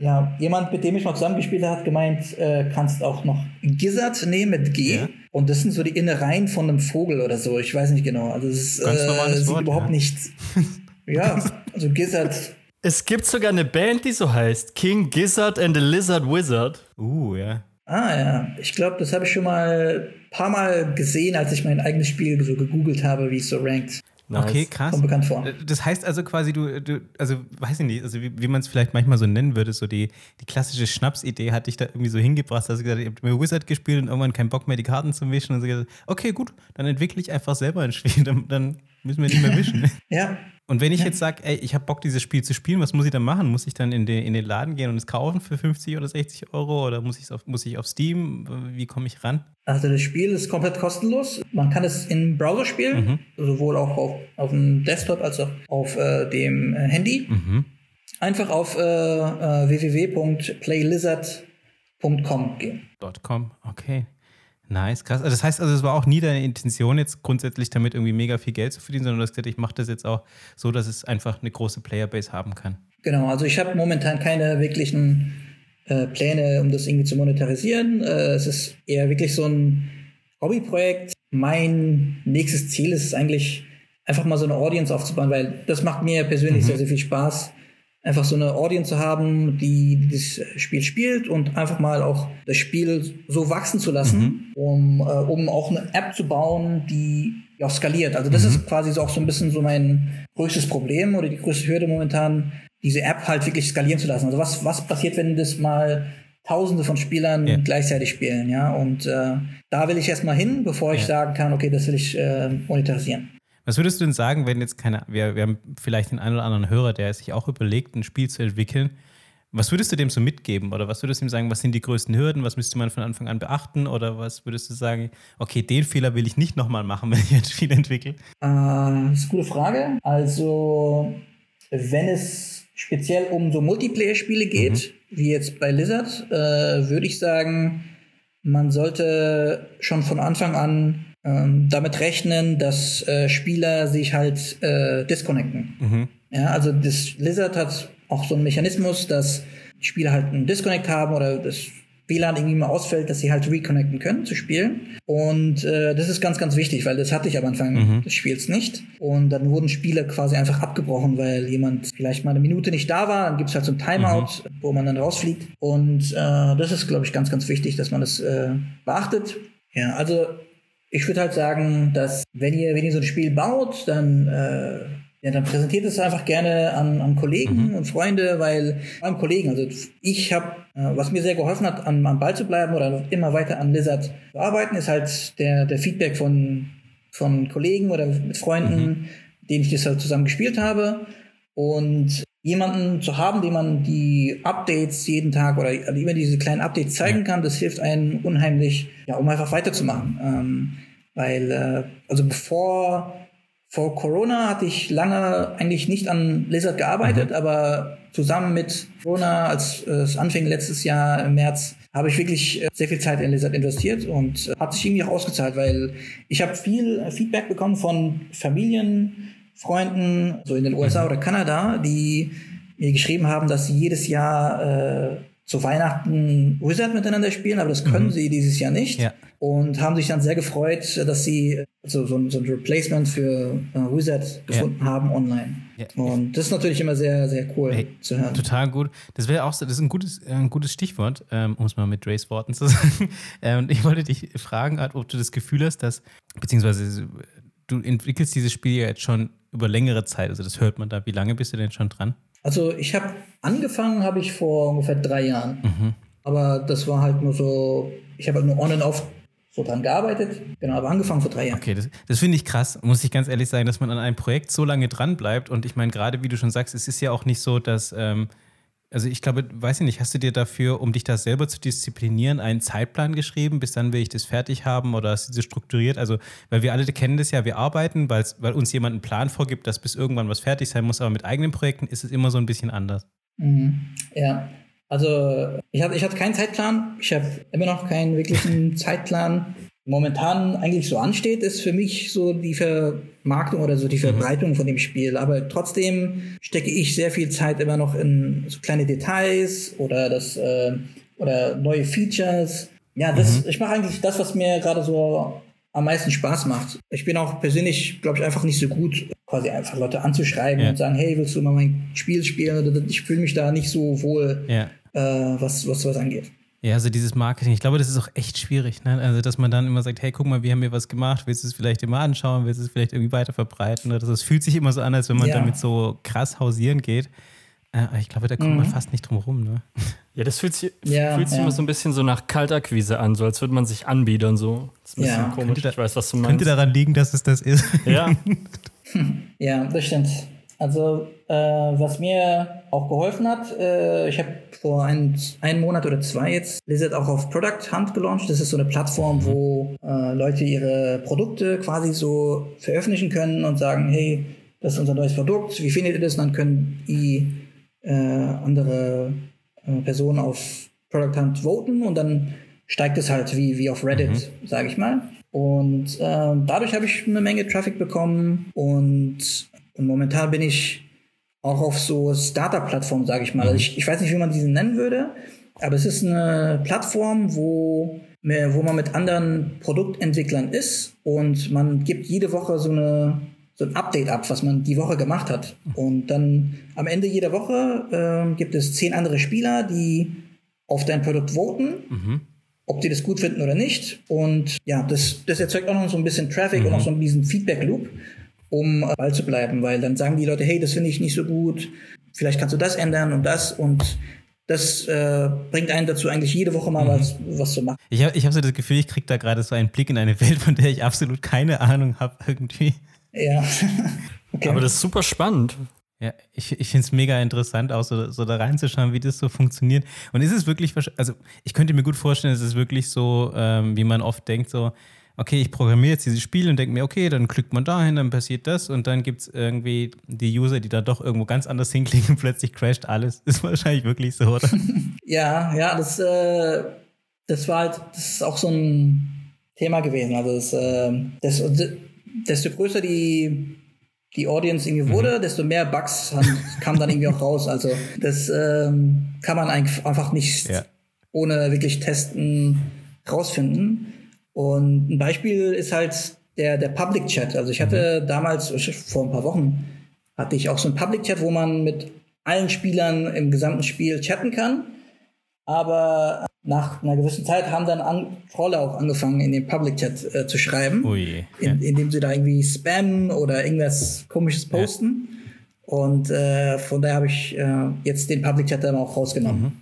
ja, jemand, mit dem ich mal zusammengespielt habe, hat gemeint, äh, kannst auch noch Gizzard nehmen mit G. Ja. Und das sind so die Innereien von einem Vogel oder so. Ich weiß nicht genau. Also es ist, äh, Wort, überhaupt ja. nichts. [LAUGHS] Ja, also Gizzard Es gibt sogar eine Band, die so heißt: King Gizzard and the Lizard Wizard. Uh, ja. Ah ja, ich glaube, das habe ich schon mal ein paar Mal gesehen, als ich mein eigenes Spiel so gegoogelt habe, wie es so rankt. Nice. Okay, krass. Kommt bekannt vor. Das heißt also quasi, du, du also weiß ich nicht, also wie, wie man es vielleicht manchmal so nennen würde, so die, die klassische Schnapsidee hat dich da irgendwie so hingebracht, dass du gesagt ich habe mir Wizard gespielt und irgendwann keinen Bock mehr, die Karten zu mischen. Und so gesagt, okay, gut, dann entwickle ich einfach selber ein Spiel, [LAUGHS] dann, dann müssen wir nicht mehr mischen. [LAUGHS] Ja, Und wenn ich jetzt sage, ey, ich habe Bock, dieses Spiel zu spielen, was muss ich dann machen? Muss ich dann in den, in den Laden gehen und es kaufen für 50 oder 60 Euro? Oder muss, ich's auf, muss ich auf Steam? Wie komme ich ran? also das Spiel ist komplett kostenlos. Man kann es im Browser spielen, sowohl auch auf, auf dem Desktop als auch auf äh, dem äh, Handy. Einfach auf äh, äh, www.playlizard.com gehen. .com, okay. Nice, krass. Also das heißt also, es war auch nie deine Intention, jetzt grundsätzlich damit irgendwie mega viel Geld zu verdienen, sondern du hast gesagt, ich mache das jetzt auch so, dass es einfach eine große Playerbase haben kann. Genau, also ich habe momentan keine wirklichen äh, Pläne, um das irgendwie zu monetarisieren. Äh, es ist eher wirklich so ein Hobbyprojekt. Mein nächstes Ziel ist es eigentlich, einfach mal so eine Audience aufzubauen, weil das macht mir persönlich sehr, sehr viel Spaß. Einfach so eine Audience zu haben, die das Spiel spielt und einfach mal auch das Spiel so wachsen zu lassen, um, äh, um auch eine App zu bauen, die ja auch skaliert. Also das ist quasi so auch so ein bisschen so mein größtes Problem oder die größte Hürde momentan, diese App halt wirklich skalieren zu lassen. Also was, was passiert, wenn das mal Tausende von Spielern Ja. gleichzeitig spielen, ja? Und äh, da will ich erstmal hin, bevor ich sagen kann, okay, das will ich äh, monetarisieren. Was würdest du denn sagen, wenn jetzt keine, wir, wir haben vielleicht den einen oder anderen Hörer, der sich auch überlegt, ein Spiel zu entwickeln. Was würdest du dem so mitgeben? Oder was würdest du ihm sagen, was sind die größten Hürden? Was müsste man von Anfang an beachten? Oder was würdest du sagen, okay, den Fehler will ich nicht nochmal machen, [LAUGHS] wenn ich ein Spiel entwickle? Äh, das ist eine gute Frage. Also, wenn es speziell um so Multiplayer-Spiele geht, wie jetzt bei Lizard, äh, würde ich sagen, man sollte schon von Anfang an ähm, damit rechnen, dass äh, Spieler sich halt äh, disconnecten. Ja, also das Lizard hat auch so einen Mechanismus, dass Spieler halt einen Disconnect haben oder das WLAN irgendwie mal ausfällt, dass sie halt reconnecten können zu spielen. Und äh, das ist ganz, ganz wichtig, weil das hatte ich am Anfang des Spiels nicht. Und dann wurden Spiele quasi einfach abgebrochen, weil jemand vielleicht mal eine Minute nicht da war. Dann gibt's halt so ein Timeout, wo man dann rausfliegt. Und äh, das ist, glaube ich, ganz, ganz wichtig, dass man das äh, beachtet. Ja, also ich würde halt sagen, dass wenn ihr, wenn ihr so ein Spiel baut, dann, äh, ja, dann präsentiert es einfach gerne an, an Kollegen und Freunde, weil beim Kollegen, also ich habe, äh, was mir sehr geholfen hat, am, am Ball zu bleiben oder immer weiter an Lizard zu arbeiten, ist halt der, der Feedback von, von Kollegen oder mit Freunden, denen ich das halt zusammen gespielt habe. Und jemanden zu haben, dem man die Updates jeden Tag oder immer diese kleinen Updates zeigen kann, das hilft einem unheimlich, ja, um einfach weiterzumachen. Ähm, weil, äh, also bevor vor Corona hatte ich lange eigentlich nicht an Lizard gearbeitet, aber zusammen mit Corona, als äh, es anfing letztes Jahr im März, habe ich wirklich äh, sehr viel Zeit in Lizard investiert und äh, hat sich irgendwie auch ausgezahlt, weil ich habe viel Feedback bekommen von Familien, Freunden, so in den USA oder Kanada, die mir geschrieben haben, dass sie jedes Jahr äh, zu Weihnachten Wizard miteinander spielen, aber das können sie dieses Jahr nicht. Ja. Und haben sich dann sehr gefreut, dass sie so, so, ein- so ein Replacement für äh, Wizard gefunden haben online. Ja. Und das ist natürlich immer sehr, sehr cool Hey, zu hören. Total gut. Das wäre auch so, das ist ein gutes, äh, ein gutes Stichwort, ähm, um es mal mit Drays Worten zu [LAUGHS] sagen. Ähm, ich wollte dich fragen, Art, ob du das Gefühl hast, dass, beziehungsweise du entwickelst dieses Spiel ja jetzt schon über längere Zeit, also das hört man da. Wie lange bist du denn schon dran? Also ich habe angefangen, habe ich vor ungefähr drei Jahren. Mhm. Aber das war halt nur so, ich habe halt nur on and off so dran gearbeitet. Genau, aber angefangen vor drei Jahren. Okay, das, das finde ich krass, muss ich ganz ehrlich sagen, dass man an einem Projekt so lange dran bleibt. Und ich meine, gerade wie du schon sagst, es ist ja auch nicht so, dass, ähm, also ich glaube, weiß ich nicht, hast du dir dafür, um dich da selber zu disziplinieren, einen Zeitplan geschrieben, bis dann will ich das fertig haben oder hast du das strukturiert? Also, weil wir alle kennen das ja, wir arbeiten, weil uns jemand einen Plan vorgibt, dass bis irgendwann was fertig sein muss, aber mit eigenen Projekten ist es immer so ein bisschen anders. Mhm. Ja, also ich hatte ich hab keinen Zeitplan, ich habe immer noch keinen wirklichen [LAUGHS] Zeitplan momentan eigentlich so ansteht, ist für mich so die Vermarktung oder so die mhm. Verbreitung von dem Spiel. Aber trotzdem stecke ich sehr viel Zeit immer noch in so kleine Details oder das äh, oder neue Features. Ja, das, mhm. ich mache eigentlich das, was mir gerade so am meisten Spaß macht. Ich bin auch persönlich, glaube ich, einfach nicht so gut, quasi einfach Leute anzuschreiben ja. und sagen, hey, willst du mal mein Spiel spielen? Ich fühle mich da nicht so wohl, ja. äh, was, was was angeht. Ja, also dieses Marketing, ich glaube, das ist auch echt schwierig. Ne? Also, dass man dann immer sagt, hey, guck mal, wir haben hier was gemacht, willst du es vielleicht immer anschauen, willst du es vielleicht irgendwie weiter verbreiten? Oder das fühlt sich immer so an, als wenn man ja. damit so krass hausieren geht. Äh, ich glaube, da kommt mhm. man fast nicht drum rum. Ne? Ja, das fühlt sich, ja, fühlt sich ja. immer so ein bisschen so nach Kaltakquise an, so als würde man sich anbiedern. So. Das ist ein bisschen komisch. Da, ich weiß, was du meinst. Könnte daran liegen, dass es das ist. Ja. [LAUGHS] ja, das stimmt. Also, äh, was mir auch geholfen hat, äh, ich habe vor ein, einem Monat oder zwei jetzt Lizard auch auf Product Hunt gelauncht. Das ist so eine Plattform, wo äh, Leute ihre Produkte quasi so veröffentlichen können und sagen, hey, das ist unser neues Produkt, wie findet ihr das? Und dann können die äh, andere äh, Personen auf Product Hunt voten und dann steigt es halt wie, wie auf Reddit, mhm. sage ich mal. Und äh, dadurch habe ich eine Menge Traffic bekommen und und momentan bin ich auch auf so Startup-Plattformen, sage ich mal. Also ich, ich weiß nicht, wie man diese nennen würde, aber es ist eine Plattform, wo, wo man mit anderen Produktentwicklern ist und man gibt jede Woche so eine so ein Update ab, was man die Woche gemacht hat. Und dann am Ende jeder Woche äh, gibt es zehn andere Spieler, die auf dein Produkt voten, mhm. ob die das gut finden oder nicht. Und ja, das, das erzeugt auch noch so ein bisschen Traffic mhm. und auch so diesen Feedback-Loop um Ball zu bleiben, weil dann sagen die Leute, hey, das finde ich nicht so gut, vielleicht kannst du das ändern und das und das äh, bringt einen dazu, eigentlich jede Woche mal mhm. was, was zu machen. Ich habe ich hab so das Gefühl, ich kriege da gerade so einen Blick in eine Welt, von der ich absolut keine Ahnung habe irgendwie. Ja. [LAUGHS] okay. Aber das ist super spannend. Ja, ich, ich finde es mega interessant, auch so, so da reinzuschauen, wie das so funktioniert. Und ist es wirklich, also ich könnte mir gut vorstellen, es ist wirklich so, ähm, wie man oft denkt, so, okay, ich programmiere jetzt dieses Spiel und denke mir, okay, dann klickt man dahin, dann passiert das und dann gibt es irgendwie die User, die da doch irgendwo ganz anders [LAUGHS] hinklicken und plötzlich crasht alles. [LAUGHS] Ist wahrscheinlich wirklich so, oder? [LAUGHS] ja, ja, das, äh, das war halt, das ist auch so ein Thema gewesen. Also das, äh, das, desto größer die, die Audience irgendwie mhm. wurde, mhm. desto mehr Bugs kamen dann irgendwie auch raus. Also das ähm, kann man einfach nicht ja. ohne wirklich testen rausfinden. Und ein Beispiel ist halt der, der Public Chat. Also ich hatte mhm. damals, vor ein paar Wochen, hatte ich auch so einen Public Chat, wo man mit allen Spielern im gesamten Spiel chatten kann. Aber nach einer gewissen Zeit haben dann an, Trolle auch angefangen, in den Public Chat äh, zu schreiben. Ui, ja. in, indem sie da irgendwie spammen oder irgendwas komisches posten. Ja. Und äh, von daher habe ich äh, jetzt den Public Chat dann auch rausgenommen. Mhm.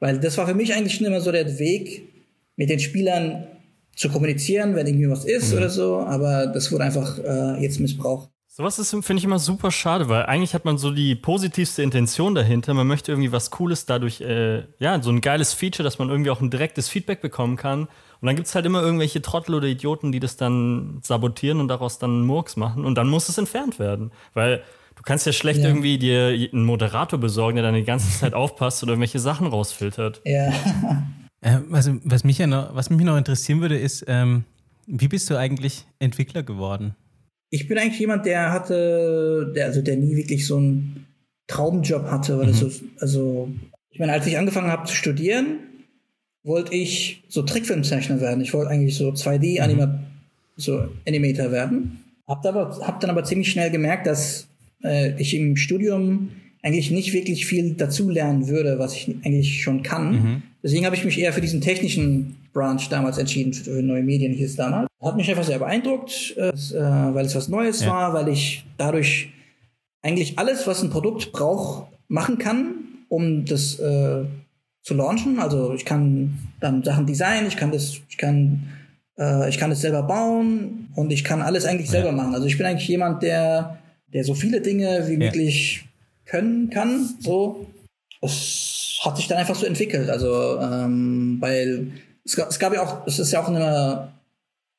Weil das war für mich eigentlich schon immer so der Weg, mit den Spielern zu kommunizieren, wenn irgendwie was ist mhm. oder so, aber das wurde einfach äh, jetzt missbraucht. Sowas ist, finde ich, immer super schade, weil eigentlich hat man so die positivste Intention dahinter. Man möchte irgendwie was Cooles dadurch, äh, ja, so ein geiles Feature, dass man irgendwie auch ein direktes Feedback bekommen kann. Und dann gibt es halt immer irgendwelche Trottel oder Idioten, die das dann sabotieren und daraus dann Murks machen. Und dann muss es entfernt werden. Weil du kannst ja schlecht ja. irgendwie dir einen Moderator besorgen, der dann die ganze [LAUGHS] Zeit aufpasst oder irgendwelche Sachen rausfiltert. Ja. [LAUGHS] Äh, also, was, mich ja noch, was mich noch interessieren würde, ist, ähm, wie bist du eigentlich Entwickler geworden? Ich bin eigentlich jemand, der hatte, der, also der nie wirklich so einen Traumjob hatte. Weil mhm. so, also, ich meine, als ich angefangen habe zu studieren, wollte ich so Trickfilmzeichner werden. Ich wollte eigentlich so 2D-Animator mhm. so Animator werden. Hab, aber, hab dann aber ziemlich schnell gemerkt, dass äh, ich im Studium eigentlich nicht wirklich viel dazulernen würde, was ich eigentlich schon kann. Mhm. Deswegen habe ich mich eher für diesen technischen Branch damals entschieden, für neue Medien hieß es damals. Hat mich einfach sehr beeindruckt, äh, weil es was Neues ja. war, weil ich dadurch eigentlich alles, was ein Produkt braucht, machen kann, um das äh, zu launchen. Also ich kann dann Sachen designen, ich kann das, ich kann, äh, ich kann das selber bauen und ich kann alles eigentlich selber ja. machen. Also ich bin eigentlich jemand, der, der so viele Dinge wie ja. möglich können kann. So. Das hat sich dann einfach so entwickelt. Also, ähm, weil es gab, es gab ja auch, es ist ja auch eine,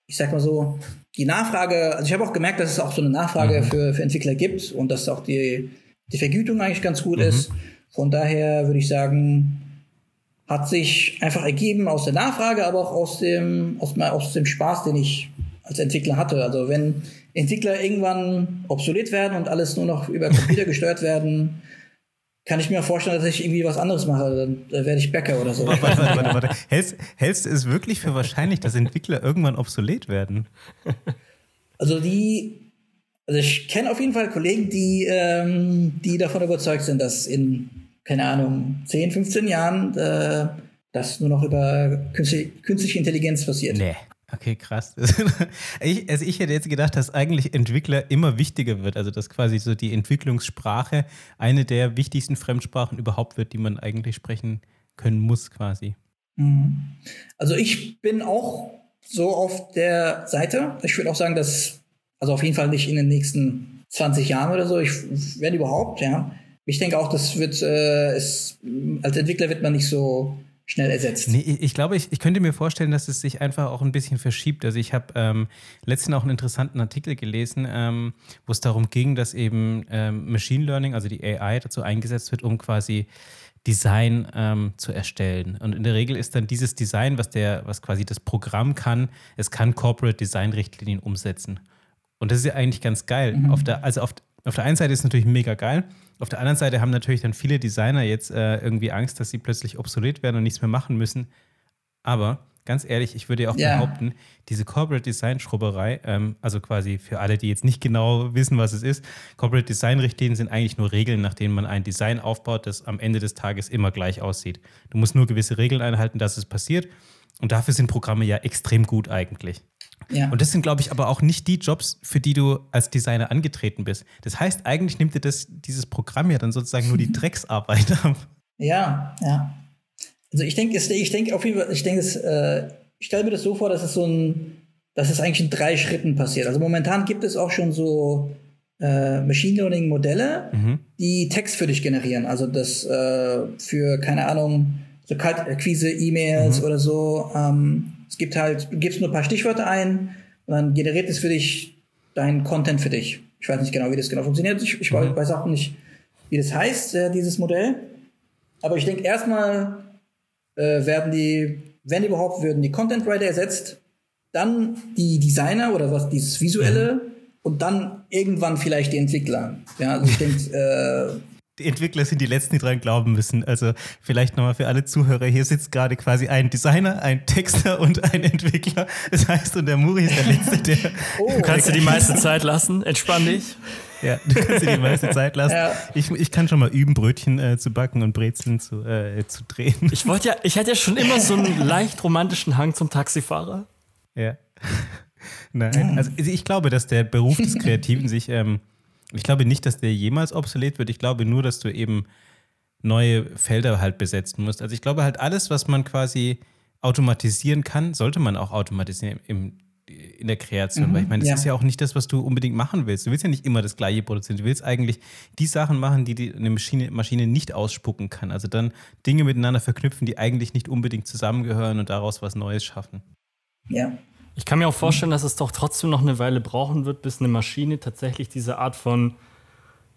ich sag mal so, die Nachfrage, also ich habe auch gemerkt, dass es auch so eine Nachfrage mhm. für, für Entwickler gibt und dass auch die, die Vergütung eigentlich ganz gut mhm. ist. Von daher würde ich sagen, hat sich einfach ergeben aus der Nachfrage, aber auch aus dem, aus, aus dem Spaß, den ich als Entwickler hatte. Also wenn Entwickler irgendwann obsolet werden und alles nur noch über Computer [LAUGHS] gesteuert werden, kann ich mir vorstellen, dass ich irgendwie was anderes mache. Dann, dann werde ich Bäcker oder so. Warte, warte, warte, warte. [LAUGHS] Hältst, hältst du es wirklich für wahrscheinlich, dass Entwickler irgendwann obsolet werden? [LAUGHS] Also die, also ich kenne auf jeden Fall Kollegen, die, ähm, die davon überzeugt sind, dass in keine Ahnung, 10, 15 Jahren äh, das nur noch über künstliche, künstliche Intelligenz passiert. Nee. Okay, krass. [LAUGHS] ich, also ich hätte jetzt gedacht, dass eigentlich Entwickler immer wichtiger wird. Also dass quasi so die Entwicklungssprache eine der wichtigsten Fremdsprachen überhaupt wird, die man eigentlich sprechen können muss, quasi. Mhm. Also ich bin auch so auf der Seite. Ich würde auch sagen, dass, also auf jeden Fall nicht in den nächsten 20 Jahren oder so, ich werde überhaupt, ja, ich denke auch, das wird, äh, es, als Entwickler wird man nicht so schnell ersetzt. Nee, ich glaube, ich, ich könnte mir vorstellen, dass es sich einfach auch ein bisschen verschiebt. Also ich habe ähm, letztens auch einen interessanten Artikel gelesen, ähm, wo es darum ging, dass eben ähm, Machine Learning, also die AI, dazu eingesetzt wird, um quasi Design ähm, zu erstellen. Und in der Regel ist dann dieses Design, was der, was quasi das Programm kann, es kann Corporate Design Richtlinien umsetzen. Und das ist ja eigentlich ganz geil. Mhm. Auf der, also auf, auf der einen Seite ist es natürlich mega geil. Auf der anderen Seite haben natürlich dann viele Designer jetzt äh, irgendwie Angst, dass sie plötzlich obsolet werden und nichts mehr machen müssen. Aber ganz ehrlich, ich würde ja auch yeah. behaupten, diese Corporate Design Schrubberei, ähm, also quasi für alle, die jetzt nicht genau wissen, was es ist, Corporate Design Richtlinien sind eigentlich nur Regeln, nach denen man ein Design aufbaut, das am Ende des Tages immer gleich aussieht. Du musst nur gewisse Regeln einhalten, dass es passiert. Und dafür sind Programme ja extrem gut eigentlich. Ja. Und das sind, glaube ich, aber auch nicht die Jobs, für die du als Designer angetreten bist. Das heißt, eigentlich nimmt dir das, dieses Programm ja dann sozusagen nur die [LAUGHS] Drecksarbeit ab. Ja, ja. Also ich denke, ich denke auf jeden Fall, ich denke, äh, ich stelle mir das so vor, dass es so ein, dass es eigentlich in drei Schritten passiert. Also momentan gibt es auch schon so äh, Machine Learning Modelle, mhm. die Text für dich generieren. Also das äh, für, keine Ahnung, so Kaltakquise, E-Mails mhm. oder so. Ähm, es gibt halt, du gibst nur ein paar Stichwörter ein und dann generiert es für dich deinen Content für dich. Ich weiß nicht genau, wie das genau funktioniert. Ich, ich mhm. weiß auch nicht, wie das heißt, äh, dieses Modell. Aber ich denke, erstmal äh, werden die, wenn überhaupt, würden die Content Writer ersetzt, dann die Designer oder was dieses Visuelle mhm. und dann irgendwann vielleicht die Entwickler. Ja, also ich [LAUGHS] denke, äh, die Entwickler sind die Letzten, die dran glauben müssen. Also vielleicht nochmal für alle Zuhörer, hier sitzt gerade quasi ein Designer, ein Texter und ein Entwickler. Das heißt, und der Muri ist der Letzte, der... [LAUGHS] Oh, du kannst dir die meiste Zeit lassen, entspann dich. Ja, du kannst dir die meiste Zeit lassen. Ja. Ich, ich kann schon mal üben, Brötchen äh, zu backen und Brezeln zu, äh, zu drehen. Ich wollte ja, ich hatte ja schon immer so einen [LAUGHS] leicht romantischen Hang zum Taxifahrer. Ja. [LAUGHS] Nein, also ich glaube, dass der Beruf des Kreativen sich... Ähm, ich glaube nicht, dass der jemals obsolet wird. Ich glaube nur, dass du eben neue Felder halt besetzen musst. Also ich glaube halt alles, was man quasi automatisieren kann, sollte man auch automatisieren im, in der Kreation. Mhm, Weil ich meine, das ja. ist ja auch nicht das, was du unbedingt machen willst. Du willst ja nicht immer das Gleiche produzieren. Du willst eigentlich die Sachen machen, die, die eine Maschine, Maschine nicht ausspucken kann. Also dann Dinge miteinander verknüpfen, die eigentlich nicht unbedingt zusammengehören und daraus was Neues schaffen. Ja, ich kann mir auch vorstellen, dass es doch trotzdem noch eine Weile brauchen wird, bis eine Maschine tatsächlich diese Art von,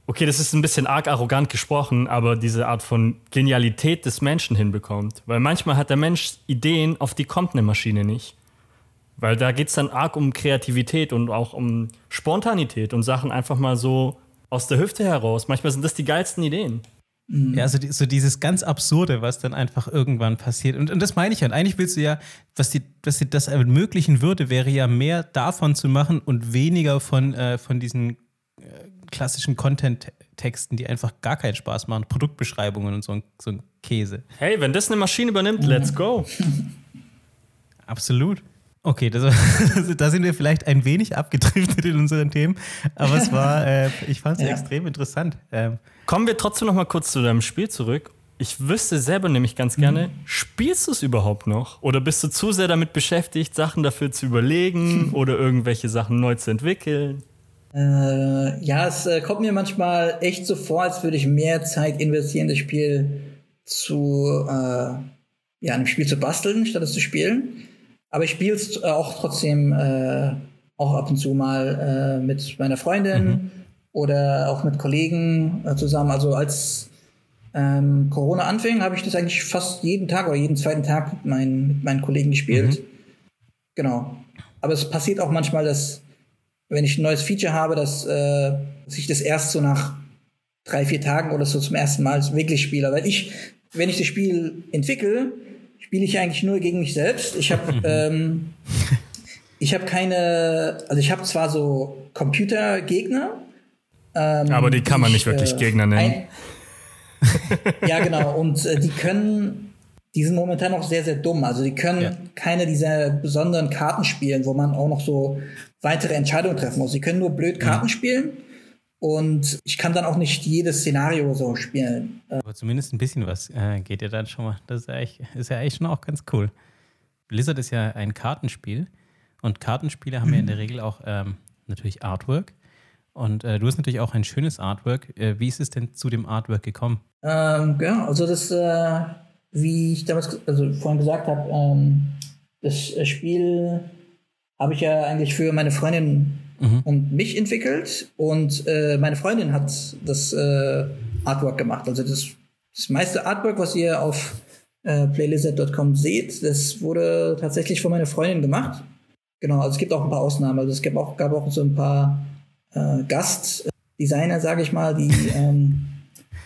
okay, das ist ein bisschen arg arrogant gesprochen, aber diese Art von Genialität des Menschen hinbekommt. Weil manchmal hat der Mensch Ideen, auf die kommt eine Maschine nicht. Weil da geht es dann arg um Kreativität und auch um Spontanität und Sachen einfach mal so aus der Hüfte heraus. Manchmal sind das die geilsten Ideen. Mhm. Ja, also so dieses ganz Absurde, was dann einfach irgendwann passiert. Und, und das meine ich ja. Und eigentlich willst du ja, was dir, was dir das ermöglichen würde, wäre ja mehr davon zu machen und weniger von, äh, von diesen äh, klassischen Content-Texten, die einfach gar keinen Spaß machen. Produktbeschreibungen und so ein, so ein Käse. Hey, wenn das eine Maschine übernimmt, let's go. [LAUGHS] Absolut. Okay, das, [LAUGHS] also da sind wir vielleicht ein wenig abgedriftet in unseren Themen, aber es war, [LAUGHS] äh, ich fand es ja. extrem interessant. Ähm, Kommen wir trotzdem noch mal kurz zu deinem Spiel zurück. Ich wüsste selber nämlich ganz gerne, mhm. spielst du es überhaupt noch? Oder bist du zu sehr damit beschäftigt, Sachen dafür zu überlegen [LAUGHS] oder irgendwelche Sachen neu zu entwickeln? Äh, ja, es äh, kommt mir manchmal echt so vor, als würde ich mehr Zeit investieren, das Spiel zu äh, ja, einem Spiel zu basteln, statt es zu spielen. Aber ich spiele es auch trotzdem äh, auch ab und zu mal äh, mit meiner Freundin mhm. oder auch mit Kollegen äh, zusammen. Also als ähm, Corona anfing, habe ich das eigentlich fast jeden Tag oder jeden zweiten Tag mit meinen, mit meinen Kollegen gespielt. Mhm. Genau. Aber es passiert auch manchmal, dass wenn ich ein neues Feature habe, dass, äh, dass ich das erst so nach drei, vier Tagen oder so zum ersten Mal wirklich spiele. Weil ich, wenn ich das Spiel entwickle, spiele ich eigentlich nur gegen mich selbst. Ich habe mhm. ähm, ich habe keine, also ich habe zwar so Computergegner. Ähm, Aber die kann man nicht wirklich äh, Gegner nennen. Ein, ja, genau. Und äh, die können, die sind momentan noch sehr, sehr dumm. Also die können ja. keine dieser besonderen Karten spielen, wo man auch noch so weitere Entscheidungen treffen muss. Sie können nur blöd Karten ja. spielen. Und ich kann dann auch nicht jedes Szenario so spielen. Aber zumindest ein bisschen was äh, geht ja dann schon mal. Das ist ja, echt, ist ja echt schon auch ganz cool. Blizzard ist ja ein Kartenspiel. Und Kartenspiele haben mhm. ja in der Regel auch ähm, natürlich Artwork. Und äh, du hast natürlich auch ein schönes Artwork. Äh, wie ist es denn zu dem Artwork gekommen? Ähm, ja, also das, äh, wie ich damals also vorhin gesagt habe, ähm, das äh, Spiel habe ich ja eigentlich für meine Freundin mhm. und mich entwickelt und äh, meine Freundin hat das äh, Artwork gemacht. Also das, das meiste Artwork, was ihr auf äh, playlizard.com seht, das wurde tatsächlich von meiner Freundin gemacht. Genau, also es gibt auch ein paar Ausnahmen. Also es gab auch, gab auch so ein paar äh, Gastdesigner, sage ich mal, die [LAUGHS] ähm,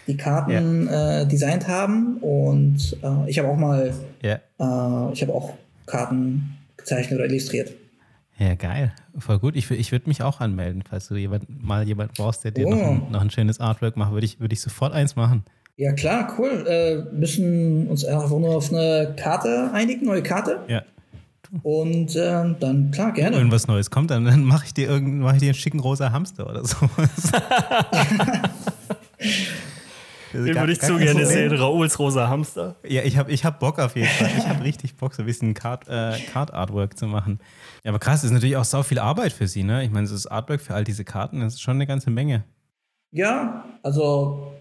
die Karten ja. äh, designt haben. Und äh, ich habe auch mal, ja. äh, ich habe auch Karten gezeichnet oder illustriert. Ja, geil. Voll gut. Ich, ich würde mich auch anmelden, falls du jemand, mal jemanden brauchst, der dir oh. noch, ein, noch, ein, schönes Artwork macht, würde ich, würd ich sofort eins machen. Ja, klar, cool. Äh, müssen uns einfach nur auf eine Karte einigen, neue Karte. Ja. Und äh, dann, klar, gerne. Wenn irgendwas Neues kommt, dann, dann mache ich, dir mach ich dir einen schicken rosa Hamster oder sowas. [LAUGHS] [LAUGHS] Den würde ich zu gerne sehen, Rauls rosa Hamster. Ja, ich habe ich hab Bock auf jeden Fall. Ich habe [LAUGHS] richtig Bock, so ein bisschen Card, äh, Card Artwork zu machen. Ja, aber krass, das ist natürlich auch so viel Arbeit für sie, ne? Ich meine, das Artwork für all diese Karten, das ist schon eine ganze Menge. Ja, also.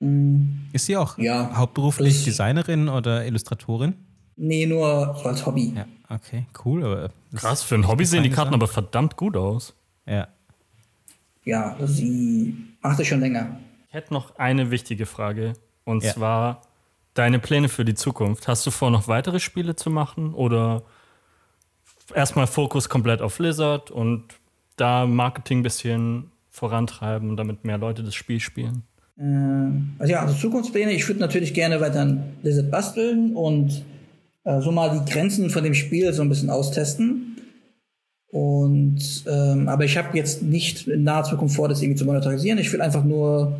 Mh, mm, ist sie auch ja, hauptberuflich Designerin oder Illustratorin? Nee, nur so als Hobby. Ja, okay, cool. Aber Krass, für ein Hobby sehen die Karten aber verdammt gut aus. Ja. Ja, sie macht es schon länger. Ich hätte noch eine wichtige Frage. Und ja. zwar deine Pläne für die Zukunft. Hast du vor, noch weitere Spiele zu machen? Oder erstmal Fokus komplett auf Lizard und da Marketing ein bisschen vorantreiben, damit mehr Leute das Spiel spielen? Ähm, also ja, also Zukunftspläne. Ich würde natürlich gerne weiter an Lizard basteln und äh, so mal die Grenzen von dem Spiel so ein bisschen austesten. Und ähm, aber ich habe jetzt nicht in naher Zukunft vor, das irgendwie zu monetarisieren. Ich will einfach nur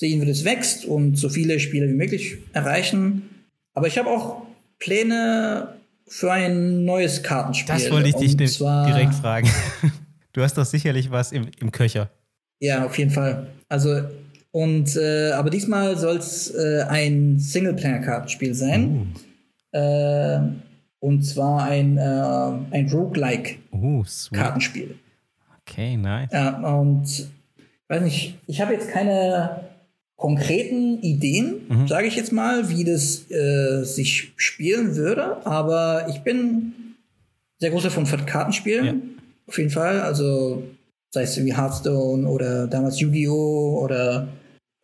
sehen, wie das wächst und so viele Spieler wie möglich erreichen. Aber ich habe auch Pläne für ein neues Kartenspiel. Das wollte ich dich direkt fragen. [LAUGHS] Du hast doch sicherlich was im, im Köcher. Ja, auf jeden Fall. Also und äh, aber diesmal soll es äh, ein Singleplayer-Kartenspiel sein. Uh. Äh, und zwar ein, äh, ein Roguelike-Kartenspiel. Uh, okay, nice. Ja, und ich weiß nicht, ich habe jetzt keine konkreten Ideen, mhm. sage ich jetzt mal, wie das äh, sich spielen würde, aber ich bin sehr großer von Kartenspielen, ja. auf jeden Fall. Also sei es wie Hearthstone oder damals Yu-Gi-Oh! oder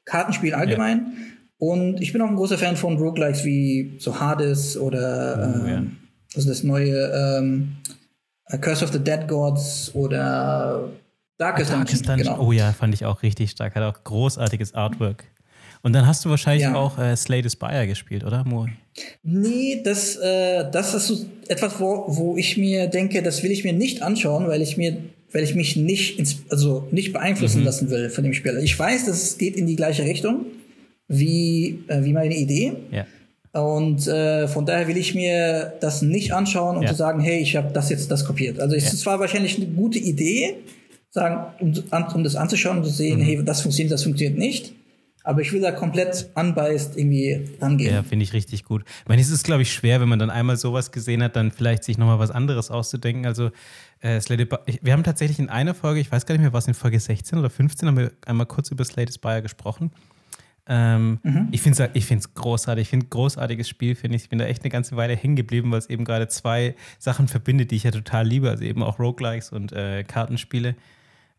Kartenspiel allgemein. Ja. Und ich bin auch ein großer Fan von Roguelikes wie so Hades oder oh, ähm, ja. also das neue ähm, Curse of the Dead Gods oder Darkest, Darkest Dungeon. Genau. Oh ja, fand ich auch richtig stark. Hat auch großartiges Artwork. Und dann hast du wahrscheinlich ja. auch äh, Slay the Spire gespielt, oder, Mo? Nee, das, äh, das ist so etwas, wo, wo ich mir denke, das will ich mir nicht anschauen, weil ich mir weil ich mich nicht ins, also nicht beeinflussen mhm. lassen will von dem Spiel. Ich weiß, dass es geht in die gleiche Richtung, wie, äh, wie meine Idee. Ja. Und äh, von daher will ich mir das nicht anschauen und ja. zu sagen, hey, ich habe das jetzt das kopiert. Also es ja. war wahrscheinlich eine gute Idee, sagen, um, um das anzuschauen und zu sehen, mhm. hey, das funktioniert, das funktioniert nicht. Aber ich will da komplett unbiased irgendwie rangehen. Ja, finde ich richtig gut. Ich meine, es ist, glaube ich, schwer, wenn man dann einmal sowas gesehen hat, dann vielleicht sich nochmal was anderes auszudenken. Also, äh, Slade wir haben tatsächlich in einer Folge, ich weiß gar nicht mehr, was in Folge 16 oder 15, haben wir einmal kurz über Slade Spire gesprochen. Ähm, Ich finde es ich find's großartig. Ich finde großartiges Spiel, finde ich. Ich bin da echt eine ganze Weile hängen geblieben, weil es eben gerade zwei Sachen verbindet, die ich ja total liebe. Also eben auch Roguelikes und äh, Kartenspiele.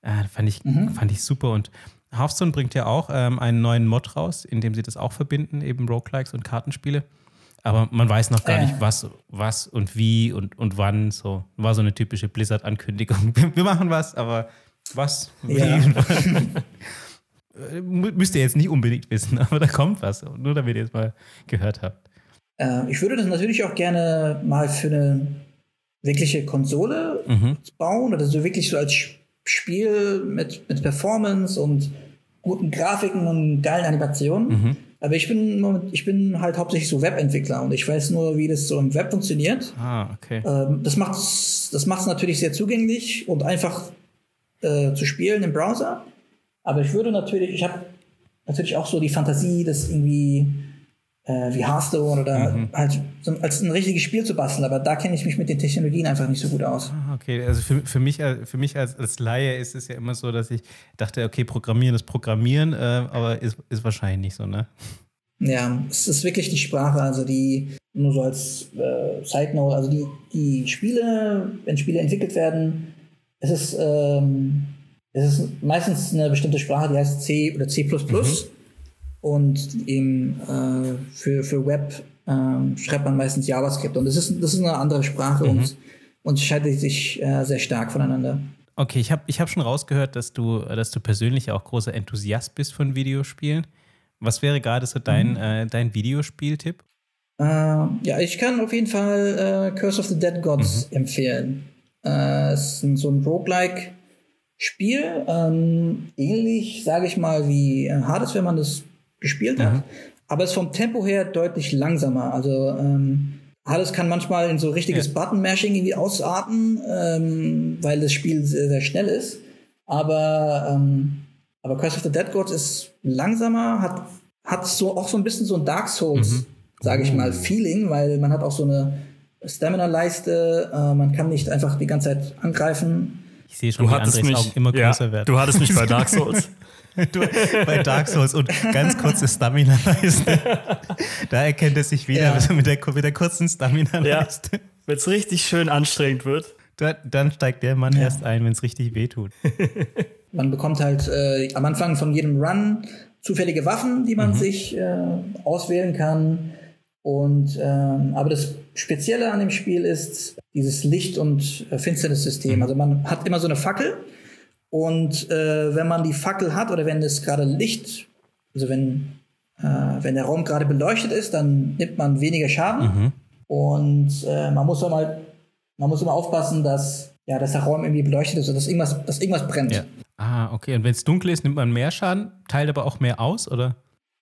Äh, fand, ich, fand ich super. Und Hearthstone bringt ja auch ähm, einen neuen Mod raus, in dem sie das auch verbinden, eben Roguelikes und Kartenspiele. Aber man weiß noch gar ja. nicht, was, was und wie und, und wann. So war so eine typische Blizzard-Ankündigung. [LAUGHS] Wir, machen was, aber was, Ja. Äh, [LAUGHS] Müsst ihr jetzt nicht unbedingt wissen, [LAUGHS] aber da kommt was. Nur damit ihr es mal gehört habt. Äh, ich würde das natürlich auch gerne mal für eine wirkliche Konsole Mhm. bauen oder so wirklich so als Spiel mit, mit Performance und guten Grafiken und geilen Animationen. Mhm. Aber ich bin, ich bin halt hauptsächlich so Webentwickler und ich weiß nur, wie das so im Web funktioniert. Ah, okay. Ähm, das macht es das macht's natürlich sehr zugänglich und einfach äh, zu spielen im Browser. Aber ich würde natürlich, ich habe natürlich auch so die Fantasie, das irgendwie äh, wie Hearthstone oder Mhm. halt so als ein richtiges Spiel zu basteln. Aber da kenne ich mich mit den Technologien einfach nicht so gut aus. Ah, Okay, also für, für mich, äh, für mich als, als Laie ist es ja immer so, dass ich dachte, okay, Programmieren ist Programmieren, äh, aber ist, ist wahrscheinlich nicht so, ne? Ja, es ist wirklich die Sprache, also die, nur so als äh, Side Note, also die, die Spiele, wenn Spiele entwickelt werden, es ist, ähm, es ist meistens eine bestimmte Sprache, die heißt C oder C. Und eben äh, für, für Web ähm, schreibt man meistens JavaScript. Und das ist, das ist eine andere Sprache und unterscheidet sich äh, sehr stark voneinander. Okay, ich habe ich hab schon rausgehört, dass du, dass du persönlich auch großer Enthusiast bist von Videospielen. Was wäre gerade so dein, äh, dein Videospieltipp? Äh, ja, ich kann auf jeden Fall äh, Curse of the Dead Gods empfehlen. Äh, es ist so ein Roguelike-Spiel, ähm, ähnlich, sage ich mal, wie äh, Hades, wenn man das gespielt hat. Aber es ist vom Tempo her deutlich langsamer. Also ähm, Hades kann manchmal in so richtiges Ja. Button-Mashing irgendwie ausarten, ähm, weil das Spiel sehr, sehr schnell ist. Aber, ähm, aber Curse of the Dead Gods ist langsamer, hat, hat so auch so ein bisschen so ein Dark Souls, sage ich mal, Feeling, weil man hat auch so eine Stamina-Leiste, äh, man kann nicht einfach die ganze Zeit angreifen. Ich sehe schon, Du hattest mich, Augen immer ja, größer werden. du hattest mich bei Dark [LAUGHS] Souls. [LAUGHS] Du, bei Dark Souls und ganz kurze Stamina-Leiste. [LAUGHS] Da erkennt es sich wieder Ja. mit, der, mit der kurzen ja, Stamina-Leiste. wenn es richtig schön anstrengend wird. Da, dann steigt der Mann erst ein, wenn es richtig wehtut. [LAUGHS] Man bekommt halt äh, am Anfang von jedem Run zufällige Waffen, die man sich äh, auswählen kann. Und ähm, aber das Spezielle an dem Spiel ist dieses Licht- und äh, Finsternis-System. Also man hat immer so eine Fackel und äh, wenn man die Fackel hat oder wenn es gerade Licht, also wenn äh, wenn der Raum gerade beleuchtet ist, dann nimmt man weniger Schaden. Und äh, man muss immer man muss immer aufpassen, dass ja, dass der Raum irgendwie beleuchtet ist oder dass irgendwas, dass irgendwas brennt. Ja. Ah, okay. Und wenn es dunkel ist, nimmt man mehr Schaden, teilt aber auch mehr aus, oder?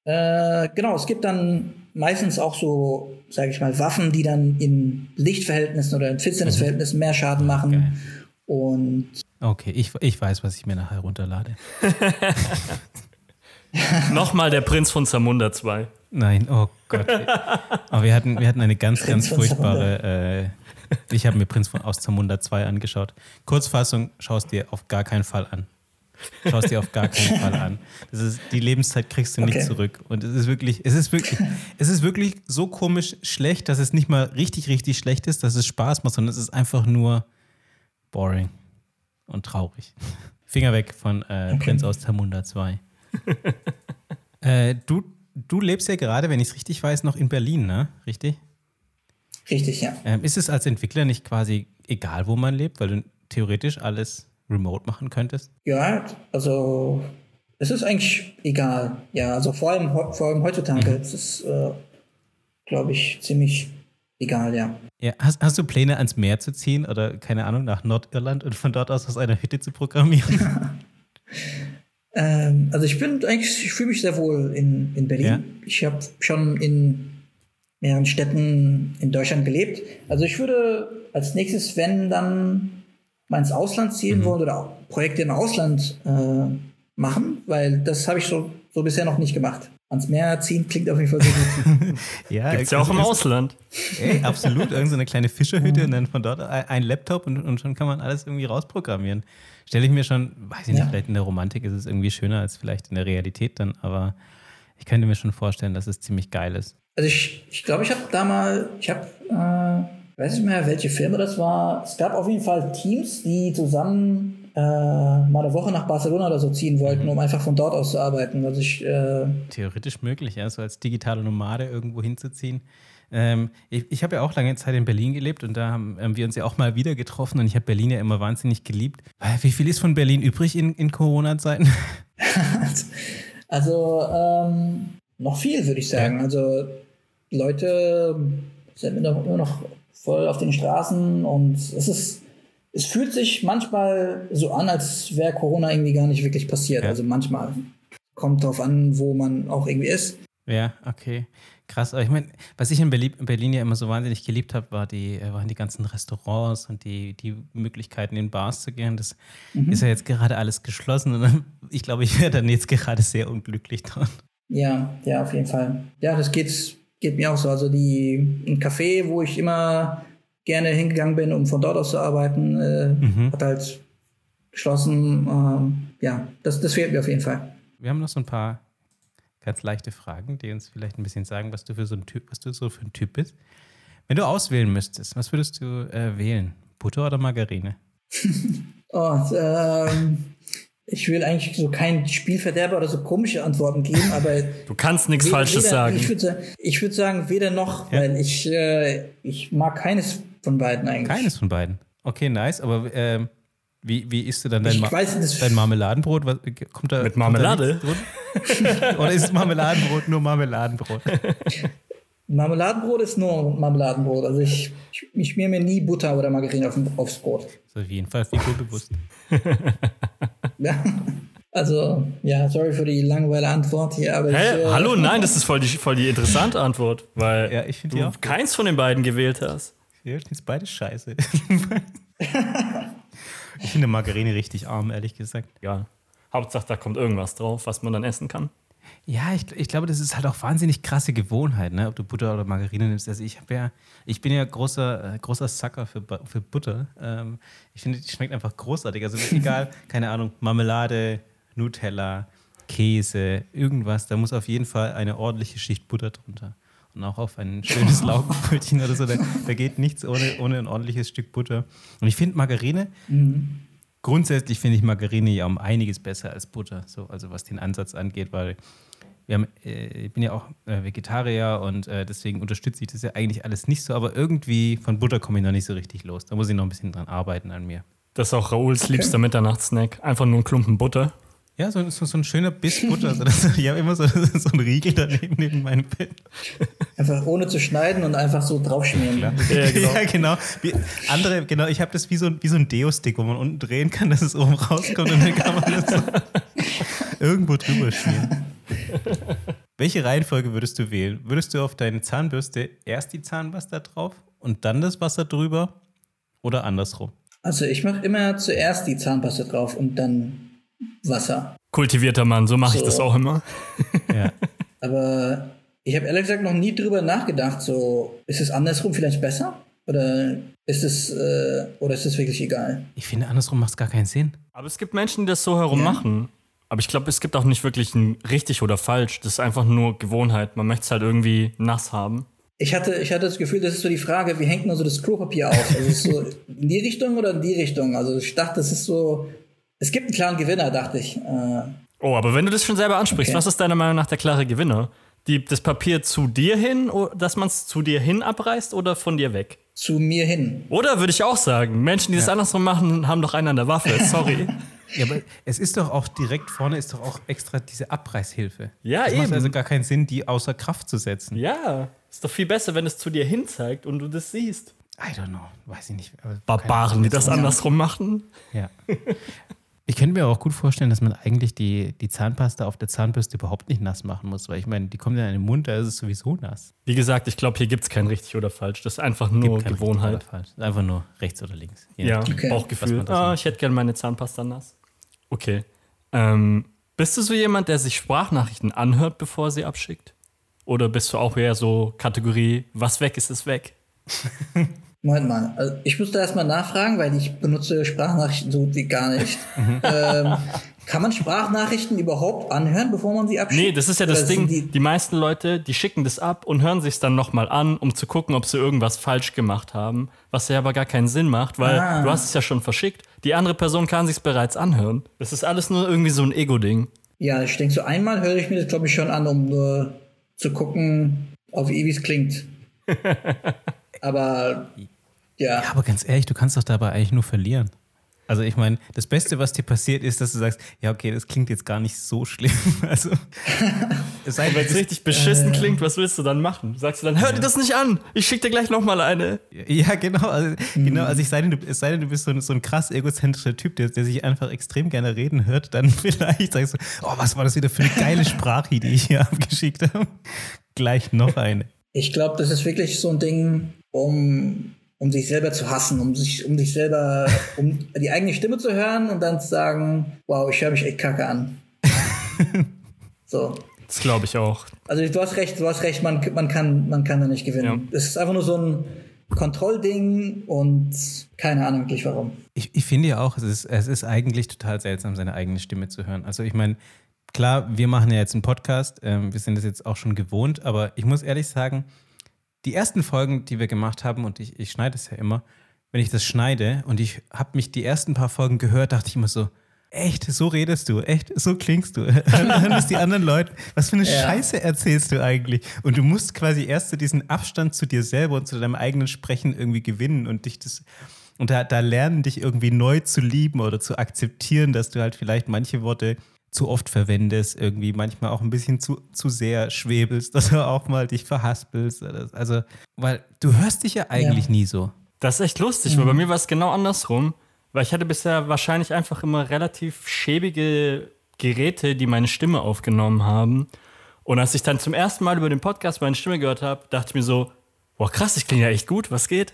Äh, genau, es gibt dann meistens auch so, sage ich mal, Waffen, die dann in Lichtverhältnissen oder in Finsternisverhältnissen mehr Schaden machen. Und Okay, ich, ich weiß, was ich mir nachher runterlade. [LAUGHS] Nochmal der Prinz von Zamunda 2. Nein, oh Gott. Aber wir hatten, wir hatten eine ganz, Prinz ganz furchtbare. Äh, ich habe mir Prinz von aus Zamunda 2 angeschaut. Kurzfassung, schaust dir auf gar keinen Fall an. Schaust dir auf gar keinen [LAUGHS] Fall an. Das ist, die Lebenszeit kriegst du nicht Okay. zurück. Und es ist wirklich, es ist wirklich, es ist wirklich so komisch schlecht, dass es nicht mal richtig, richtig schlecht ist, dass es Spaß macht, sondern es ist einfach nur boring und traurig. Finger weg von äh, Prinz aus Zamunda 2. [LAUGHS] äh, du, du lebst ja gerade, wenn ich es richtig weiß, noch in Berlin, ne? Richtig? richtig, ja. Ähm, ist es als Entwickler nicht quasi egal, wo man lebt, weil du theoretisch alles remote machen könntest? Ja, also es ist eigentlich egal. Ja, also vor allem, vor allem heutzutage es ist äh, glaube ich, ziemlich egal, ja. Ja, hast, hast du Pläne, ans Meer zu ziehen oder keine Ahnung, nach Nordirland und von dort aus aus einer Hütte zu programmieren? [LAUGHS] [LAUGHS] Ähm, also ich bin eigentlich, ich fühle mich sehr wohl in, in Berlin. Ja. Ich habe schon in mehreren Städten in Deutschland gelebt. Also ich würde als nächstes, wenn dann mal ins Ausland ziehen wollen oder auch Projekte im Ausland äh, machen, weil das habe ich so, so bisher noch nicht gemacht. Ans Meer ziehen klingt auf jeden Fall sehr [LAUGHS] gut. ja, Gibt's ja auch im also- Ausland. Ey, absolut. Irgend so eine kleine Fischerhütte und dann von dort ein Laptop und, und schon kann man alles irgendwie rausprogrammieren. Stelle ich mir schon, weiß ich nicht, Ja. vielleicht in der Romantik ist es irgendwie schöner als vielleicht in der Realität dann, aber ich könnte mir schon vorstellen, dass es ziemlich geil ist. Also ich ich, glaube, ich habe da mal, ich habe, äh, weiß nicht mehr, welche Filme das war. Es gab auf jeden Fall Teams, die zusammen äh, mal eine Woche nach Barcelona oder so ziehen wollten, um einfach von dort aus zu arbeiten. Also ich, äh, Theoretisch möglich, ja, so als digitale Nomade irgendwo hinzuziehen. Ähm, ich ich habe ja auch lange Zeit in Berlin gelebt und da haben ähm, wir uns ja auch mal wieder getroffen und ich habe Berlin ja immer wahnsinnig geliebt. Äh, Wie viel ist von Berlin übrig in, in Corona-Zeiten? [LAUGHS] Also ähm, noch viel, würde ich sagen. Also Leute sind immer noch voll auf den Straßen und es ist, es fühlt sich manchmal so an, als wäre Corona irgendwie gar nicht wirklich passiert. Ja. Also manchmal kommt drauf an, wo man auch irgendwie ist. Ja, okay. Krass. Aber ich meine, was ich in Berlin, in Berlin ja immer so wahnsinnig geliebt habe, war die, äh, waren die ganzen Restaurants und die, die Möglichkeiten, in Bars zu gehen. Das ist ja jetzt gerade alles geschlossen und [LAUGHS] ich glaube, ich wäre dann jetzt gerade sehr unglücklich dran. Ja, ja, auf jeden Fall. Ja, das geht, geht mir auch so. Also die ein Café, wo ich immer gerne hingegangen bin, um von dort aus zu arbeiten, äh, hat halt geschlossen. Ähm, ja, das, das fehlt mir auf jeden Fall. Wir haben noch so ein paar ganz leichte Fragen, die uns vielleicht ein bisschen sagen, was du für so ein Typ, was du so für ein Typ bist. Wenn du auswählen müsstest, was würdest du äh, wählen? Butter oder Margarine? [LAUGHS] Oh, ähm, ich will eigentlich so keinen Spielverderber oder so komische Antworten geben, aber [LAUGHS] Du kannst nichts weder- Falsches weder, sagen. Ich würde sagen, ich würd sagen, weder noch, Ja. weil ich, äh, ich mag keines von beiden eigentlich. Keines von beiden. Okay, nice, aber ähm, wie, wie isst du dann dein, Ma weiß, das- dein Marmeladenbrot? Was, kommt da, Mit kommt da Marmelade? drunter? [LAUGHS] Oder ist Marmeladenbrot nur Marmeladenbrot? Marmeladenbrot ist nur Marmeladenbrot. Also ich, ich, ich schmier mir nie Butter oder Margarine auf, aufs Brot. So auf jeden Fall figurbewusst. [LAUGHS] Ja. Also, ja, sorry für die langweilige Antwort hier, aber Hä? ich, äh, Hallo? Nein, das ist voll die, voll die interessante Antwort, weil Ja, ich du keins von den beiden gewählt hast. Das ist beides scheiße. [LAUGHS] ich finde Margarine richtig arm, ehrlich gesagt. Ja. Hauptsache, da kommt irgendwas drauf, was man dann essen kann. Ja, ich, ich glaube, das ist halt auch wahnsinnig krasse Gewohnheit, ne? ob du Butter oder Margarine nimmst. Also ich ja, ich bin ja großer, äh, großer Sucker für, für Butter. Ähm, ich finde, die schmeckt einfach großartig. Also [LAUGHS] egal, keine Ahnung, Marmelade, Nutella, Käse, irgendwas, da muss auf jeden Fall eine ordentliche Schicht Butter drunter. Und auch auf ein schönes Laugenbrötchen oder so, da, da geht nichts ohne, ohne ein ordentliches Stück Butter. Und ich finde Margarine, grundsätzlich finde ich Margarine ja um einiges besser als Butter, so, also was den Ansatz angeht, weil wir haben, äh, ich bin ja auch äh, Vegetarier und äh, deswegen unterstütze ich das ja eigentlich alles nicht so, aber irgendwie von Butter komme ich noch nicht so richtig los. Da muss ich noch ein bisschen dran arbeiten an mir. Das ist auch Raouls liebster Mitternachtssnack. Einfach nur ein Klumpen Butter. Ja, so, so, so ein schöner Biss Butter. So, das, ich habe immer so, [LAUGHS] so einen Riegel daneben neben meinem Bett. einfach ohne zu schneiden und einfach so draufschmieren. Ja, genau. [LAUGHS] Ja, genau. Wie andere, genau, ich habe das wie so, ein- wie so ein Deo-Stick, wo man unten drehen kann, dass es oben rauskommt und dann kann man das so [LAUGHS] irgendwo drüber schmieren. Welche Reihenfolge würdest du wählen? Würdest du auf deine Zahnbürste erst die Zahnpasta drauf und dann das Wasser drüber oder andersrum? Also ich mache immer zuerst die Zahnpasta drauf und dann Wasser. Kultivierter Mann, so mache ich So. das auch immer. Ja. [LAUGHS] Aber ich habe ehrlich gesagt noch nie drüber nachgedacht, so ist es andersrum vielleicht besser? Oder ist es, äh, oder ist es wirklich egal? Ich finde, andersrum macht es gar keinen Sinn. Aber es gibt Menschen, die das so herum Ja. machen. Aber ich glaube, es gibt auch nicht wirklich ein richtig oder falsch. Das ist einfach nur Gewohnheit. Man möchte es halt irgendwie nass haben. Ich hatte, ich hatte das Gefühl, das ist so die Frage, wie hängt man so das Klopapier auf? Also ist es so [LAUGHS] in die Richtung oder in die Richtung? Also ich dachte, das ist so, es gibt einen klaren Gewinner, dachte ich. Äh, Oh, aber wenn du das schon selber ansprichst, Okay. was ist deiner Meinung nach der klare Gewinner? Die, das Papier zu dir hin, dass man es zu dir hin abreißt oder von dir weg? zu mir hin. Oder würde ich auch sagen, Menschen, die das andersrum machen, haben doch einen an der Waffe. Sorry. [LAUGHS] Ja, aber es ist doch auch direkt vorne ist doch auch extra diese Abreißhilfe. Ja, es macht eben. also gar keinen Sinn, die außer Kraft zu setzen. ja, ist doch viel besser, wenn es zu dir hin zeigt und du das siehst. I don't know, weiß ich nicht. Barbaren, die das Ja. andersrum machen. Ja. [LAUGHS] [LAUGHS] Ich könnte mir auch gut vorstellen, dass man eigentlich die, die Zahnpasta auf der Zahnbürste überhaupt nicht nass machen muss, weil ich meine, die kommt ja in den Mund, da ist es sowieso nass. Wie gesagt, ich glaube, hier gibt es kein richtig oder falsch. Das ist einfach nur Gewohnheit. oder falsch. Einfach nur rechts oder links. Je Ja. Okay. Bauchgefühl. man das Ah, ich hätte gerne meine Zahnpasta nass. Okay. Ähm, bist du so jemand, der sich Sprachnachrichten anhört, bevor sie abschickt? Oder bist du auch eher so Kategorie, was weg ist, ist weg? [LAUGHS] Moment mal, also ich müsste erstmal nachfragen, weil ich benutze Sprachnachrichten so gut wie gar nicht. [LAUGHS] Mhm. ähm, kann man Sprachnachrichten überhaupt anhören, bevor man sie abschickt? Nee, das ist ja das Oder Ding. Die, Die, meisten Leute, die schicken das ab und hören sich dann nochmal an, um zu gucken, ob sie irgendwas falsch gemacht haben. Was ja aber gar keinen Sinn macht, weil Ah. du hast es ja schon verschickt. Die andere Person kann sich bereits anhören. Das ist alles nur irgendwie so ein Ego-Ding. ja, ich denke, so einmal höre ich mir das, glaube ich, schon an, um nur zu gucken, auf wie es klingt. [LAUGHS] Aber ja, Ja, aber ganz ehrlich, du kannst doch dabei eigentlich nur verlieren. Also ich meine, das Beste, was dir passiert, ist, dass du sagst, ja, okay, das klingt jetzt gar nicht so schlimm. [LAUGHS] Also, es sei denn, Wenn es richtig beschissen klingt, was willst du dann machen? Sagst du dann, hör dir das nicht an, ich schick dir gleich nochmal eine. Ja, genau. Also, genau, also ich sei denn, du, es sei denn, du bist so ein, so ein krass egozentrischer Typ, der, der sich einfach extrem gerne reden hört, dann [LAUGHS] vielleicht sagst du, oh, was war das wieder für eine geile Sprache, die ich hier [LAUGHS] abgeschickt habe. Gleich noch eine. ich glaube, das ist wirklich so ein Ding, um, um sich selber zu hassen, um sich, um sich selber, um [LAUGHS] die eigene Stimme zu hören und dann zu sagen, wow, ich höre mich echt kacke an. [LAUGHS] so. Das glaube ich auch. Also du hast recht, du hast recht, man, man, kann, man kann da nicht gewinnen. Ja. Es ist einfach nur so ein Kontrollding und keine Ahnung wirklich warum. Ich, ich finde ja auch, es ist, es ist eigentlich total seltsam, seine eigene Stimme zu hören. Also ich meine, klar, wir machen ja jetzt einen Podcast, ähm, wir sind das jetzt auch schon gewohnt, aber ich muss ehrlich sagen, die ersten Folgen, die wir gemacht haben, und ich, ich schneide es ja immer, wenn ich das schneide und ich habe mich die ersten paar Folgen gehört, dachte ich immer so, echt, so redest du, echt, so klingst du. [LAUGHS] Hören das die anderen Leute, was für eine Ja. Scheiße erzählst du eigentlich? Und du musst quasi erst so diesen Abstand zu dir selber und zu deinem eigenen Sprechen irgendwie gewinnen und dich das und da, da lernen dich irgendwie neu zu lieben oder zu akzeptieren, dass du halt vielleicht manche Worte zu oft verwendest, irgendwie manchmal auch ein bisschen zu, zu sehr schwebelst, dass [LAUGHS] du auch mal dich verhaspelst. oder- Also, weil du hörst dich ja eigentlich Ja. nie so. Das ist echt lustig, weil bei mir war es genau andersrum. Weil ich hatte bisher wahrscheinlich einfach immer relativ schäbige Geräte, die meine Stimme aufgenommen haben. Und als ich dann zum ersten Mal über den Podcast meine Stimme gehört habe, dachte ich mir so, boah krass, ich klinge ja echt gut, was geht?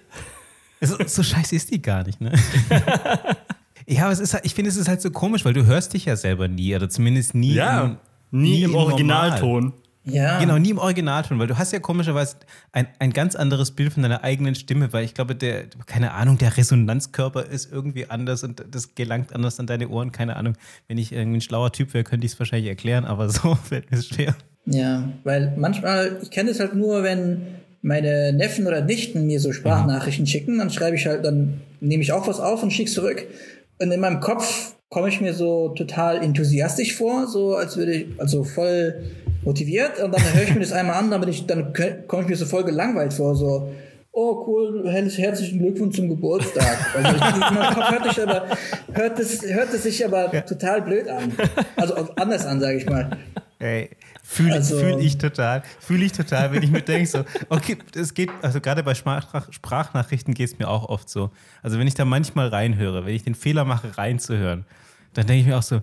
So, so scheiße ist die gar nicht, ne? [LAUGHS] ja, aber es ist halt, ich finde, es ist halt so komisch, weil du hörst dich ja selber nie, oder zumindest nie, im, nie, im Normal. Originalton. Ja, Genau, nie im Originalton, weil du hast ja komischerweise ein, ein ganz anderes Bild von deiner eigenen Stimme, weil ich glaube, der, keine Ahnung, der Resonanzkörper ist irgendwie anders und das gelangt anders an deine Ohren, keine Ahnung. Wenn ich irgendwie ein schlauer Typ wäre, könnte ich es wahrscheinlich erklären, aber [LAUGHS] so fällt mir es schwer. Ja, weil manchmal, ich kenne es halt nur, wenn meine Neffen oder Nichten mir so Sprachnachrichten schicken, dann schreibe ich halt, dann nehme ich auch was auf und schicke zurück. Und in meinem Kopf komme ich mir so total enthusiastisch vor, so als würde ich, also voll motiviert. Und dann höre ich mir das einmal an, dann, bin ich, dann komme ich mir so voll gelangweilt vor, so, oh cool, her- herzlichen Glückwunsch zum Geburtstag. Also ich, in meinem Kopf hört, aber, hört, es, hört es sich aber total blöd an. Also anders an, sage ich mal. Ey, fühle Also- fühl ich total, fühle ich total, wenn ich mir denke, so, okay, es geht, also gerade bei Sprach, Sprachnachrichten geht es mir auch oft so. Also wenn ich da manchmal reinhöre, wenn ich den Fehler mache, reinzuhören, dann denke ich mir auch so,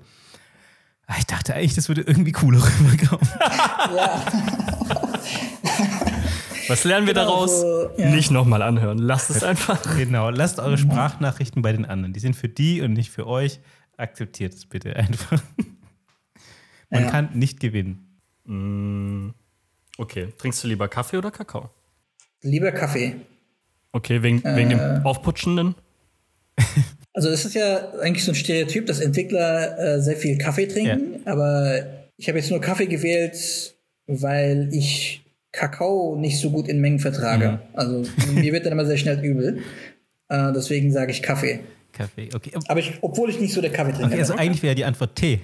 ah, ich dachte eigentlich, das würde irgendwie cooler [LAUGHS] rüberkommen. Was lernen wir Genau, daraus? so, ja. Nicht nochmal anhören. Lasst es einfach. Genau, lasst eure Sprachnachrichten bei den anderen. Die sind für die und nicht für euch. Akzeptiert es bitte einfach. Man Ja. kann nicht gewinnen. Okay, trinkst du lieber Kaffee oder Kakao? Lieber Kaffee. Okay, wegen, wegen dem Aufputschenden? [LAUGHS] Also es ist ja eigentlich so ein Stereotyp, dass Entwickler äh, sehr viel Kaffee trinken, aber ich habe jetzt nur Kaffee gewählt, weil ich Kakao nicht so gut in Mengen vertrage. Also mir wird dann immer sehr schnell übel. Äh, deswegen sage ich Kaffee. Kaffee, okay. Aber ich, obwohl ich nicht so der Kaffeetrinker okay also eigentlich wäre die Antwort Tee.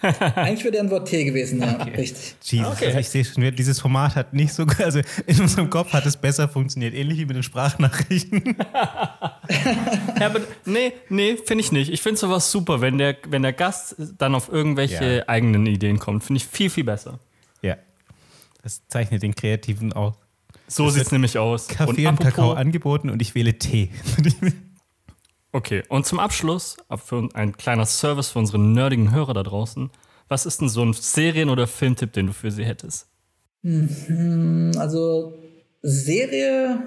Eigentlich wäre der Antwort T gewesen, ja. Richtig. Jesus, Okay. also ich sehe schon, wieder, dieses Format hat nicht so, also in unserem Kopf hat es besser funktioniert, ähnlich wie mit den Sprachnachrichten. Ja, aber nee, nee, finde ich nicht. Ich finde sowas super, wenn der, wenn der Gast dann auf irgendwelche Ja. eigenen Ideen kommt. Finde ich viel, viel besser. Ja, das zeichnet den Kreativen aus. So sieht es nämlich aus. Kaffee und, Kakao angeboten und ich wähle Tee. [LAUGHS] Okay, und zum Abschluss, ab für ein kleiner Service für unsere nerdigen Hörer da draußen. Was ist denn so ein Serien- oder Filmtipp, den du für sie hättest? Also Serie,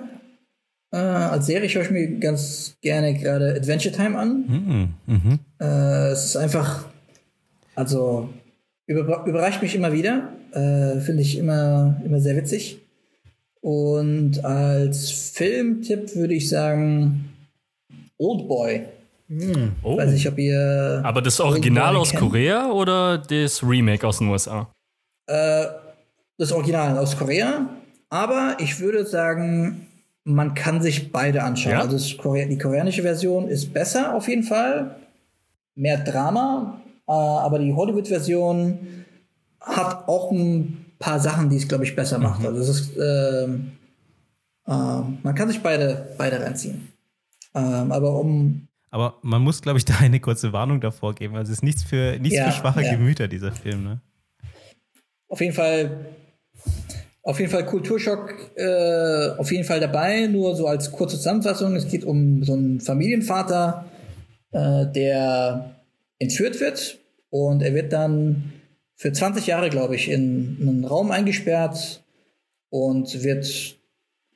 äh, als Serie schaue ich mir ganz gerne gerade Adventure Time an. Äh, es ist einfach, also über, überrascht mich immer wieder, äh, finde ich immer, immer sehr witzig. Und als Filmtipp würde ich sagen Oldboy. Oh. Weiß nicht, ob ihr. Aber das Original aus kennt. Korea oder das Remake aus den USA? Das Original aus Korea. Aber ich würde sagen, man kann sich beide anschauen. Ja? Also Korea die koreanische Version ist besser auf jeden Fall. Mehr Drama. Äh, aber die Hollywood-Version hat auch ein paar Sachen, die es, glaube ich, besser macht. Also es ist, ähm, ähm, man kann sich beide, beide reinziehen. Ähm, aber um Aber man muss, glaube ich, da eine kurze Warnung davor geben. Also es ist nichts für, nichts Ja, für schwache ja. Gemüter, dieser Film. Ne? auf jeden Fall auf jeden Fall Kulturschock äh, auf jeden Fall dabei, nur so als kurze Zusammenfassung. Es geht um so einen Familienvater, äh, der entführt wird und er wird dann für 20 Jahre, glaube ich, in einen Raum eingesperrt und wird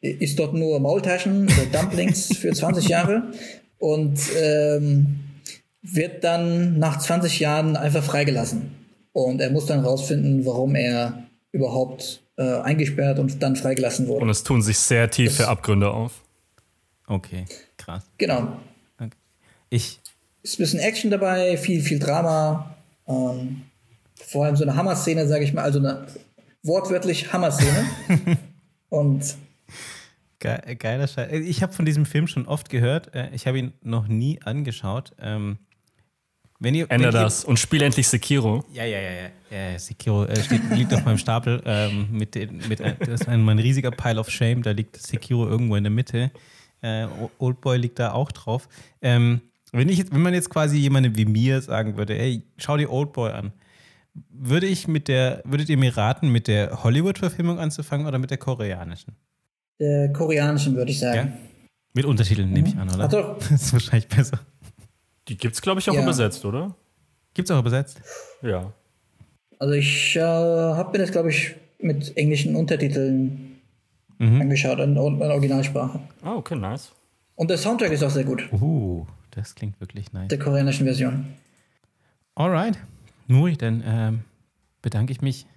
ist dort nur Maultaschen oder [LAUGHS] Dumplings für 20 Jahre und ähm, wird dann nach 20 Jahren einfach freigelassen. Und er muss dann rausfinden, warum er überhaupt äh, eingesperrt und dann freigelassen wurde. Und es tun sich sehr tiefe Abgründe auf. Okay, krass. genau. Okay. Ich, Ist ein bisschen Action dabei, viel, viel Drama. Ähm, vor allem so eine Hammer-Szene, sage ich mal, also eine wortwörtlich Hammer-Szene. [LAUGHS] und Ge geiler Scheiß. Ich habe von diesem Film schon oft gehört. Äh, Ich habe ihn noch nie angeschaut. Ähm, wenn ihr, Änder wenn ihr- das und spiel endlich Sekiro. Ja, ja, ja, ja. Sekiro äh, steht, liegt auf meinem Stapel. Ähm, mit, mit, äh, das ist ein, mein riesiger Pile of Shame. Da liegt Sekiro irgendwo in der Mitte. Äh, Oldboy liegt da auch drauf. Ähm, wenn, ich jetzt, wenn man jetzt quasi jemandem wie mir sagen würde, ey, schau dir Oldboy an, würde ich mit der, würdet ihr mir raten, mit der Hollywood-Verfilmung anzufangen oder mit der koreanischen? Der koreanischen, würde ich Ja? sagen. Mit Untertiteln nehme ich an, oder? Ach doch. [LAUGHS] Das ist wahrscheinlich besser. Die gibt's, glaube ich, auch Ja. übersetzt, oder? Gibt's auch übersetzt? Ja. Also ich äh, habe mir das, glaube ich, mit englischen Untertiteln angeschaut, in, in Originalsprache. Ah, okay, nice. Und der Soundtrack ist auch sehr gut, Uh, das klingt wirklich nice. der koreanischen Version. Alright. Nuri, dann ähm, bedanke ich mich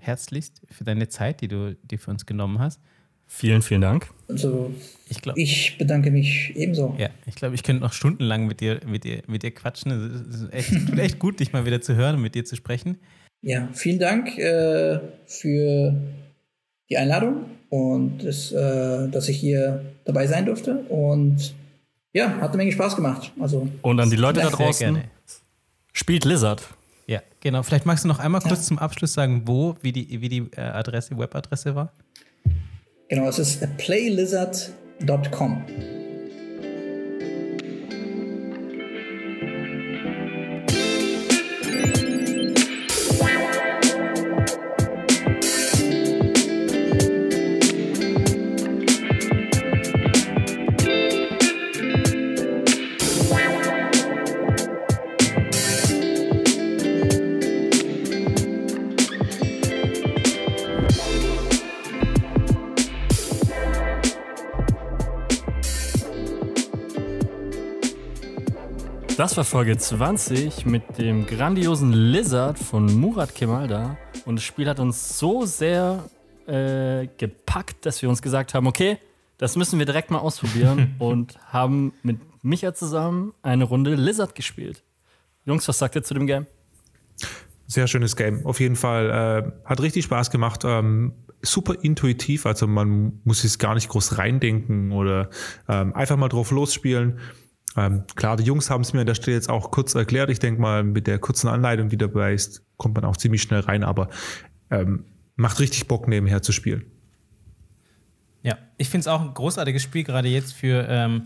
herzlichst für deine Zeit, die du dir für uns genommen hast. Vielen, vielen Dank. Also Ich glaube, ich bedanke mich ebenso. ja, ich, glaub, ich könnte noch stundenlang mit dir, mit dir, mit dir quatschen. Es ist echt, tut echt gut, dich mal wieder zu hören und mit dir zu sprechen. Ja, vielen Dank äh, für die Einladung und das, äh, dass ich hier dabei sein durfte. Und ja, hat eine Menge Spaß gemacht. Also Und an die Leute da Sehr draußen, gerne. spielt Lizard. Ja, genau. Vielleicht magst du noch einmal kurz zum Abschluss sagen, wo, wie die, wie die äh, Adresse, Webadresse war. Genau, ist playlizard.com. Das war Folge 20 mit dem grandiosen Lizard von Murat Kemalda. Und das Spiel hat uns so sehr äh, gepackt, dass wir uns gesagt haben, okay, das müssen wir direkt mal ausprobieren [LAUGHS] und haben mit Micha zusammen eine Runde Lizard gespielt. Jungs, was sagt ihr zu dem Game? Sehr schönes Game. Auf jeden Fall äh, hat richtig Spaß gemacht. Ähm, super intuitiv, also man muss sich gar nicht groß reindenken oder ähm, einfach mal drauf losspielen. Ähm, klar, die Jungs haben es mir an der Stelle jetzt auch kurz erklärt. Ich denke mal, mit der kurzen Anleitung, die dabei ist, kommt man auch ziemlich schnell rein, aber ähm, macht richtig Bock, nebenher zu spielen. Ja, ich finde es auch ein großartiges Spiel, gerade jetzt für, ähm,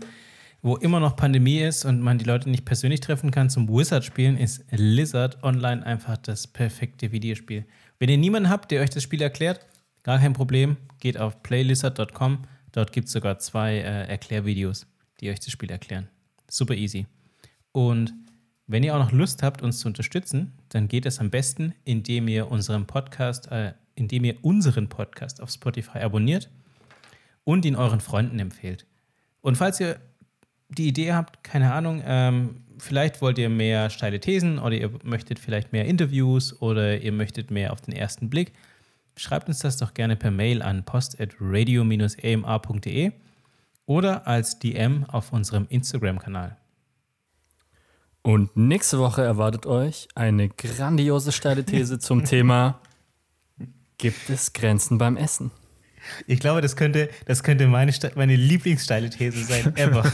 wo immer noch Pandemie ist und man die Leute nicht persönlich treffen kann, zum Wizard-Spielen, ist Lizard Online einfach das perfekte Videospiel. Wenn ihr niemanden habt, der euch das Spiel erklärt, gar kein Problem, geht auf playlizard.com. Dort gibt es sogar zwei äh, Erklärvideos, die euch das Spiel erklären. Super easy. Und wenn ihr auch noch Lust habt, uns zu unterstützen, dann geht es am besten, indem ihr unseren Podcast, äh, indem ihr unseren Podcast auf Spotify abonniert und ihn euren Freunden empfehlt. Und falls ihr die Idee habt, keine Ahnung, ähm, vielleicht wollt ihr mehr steile Thesen oder ihr möchtet vielleicht mehr Interviews oder ihr möchtet mehr auf den ersten Blick, schreibt uns das doch gerne per Mail an post.radio-ema.de oder als DM auf unserem Instagram-Kanal. Und nächste Woche erwartet euch eine grandiose steile These [LAUGHS] zum Thema Gibt es Grenzen beim Essen? Ich glaube, das könnte, das könnte meine, meine Lieblingssteile These sein, ever. [LAUGHS]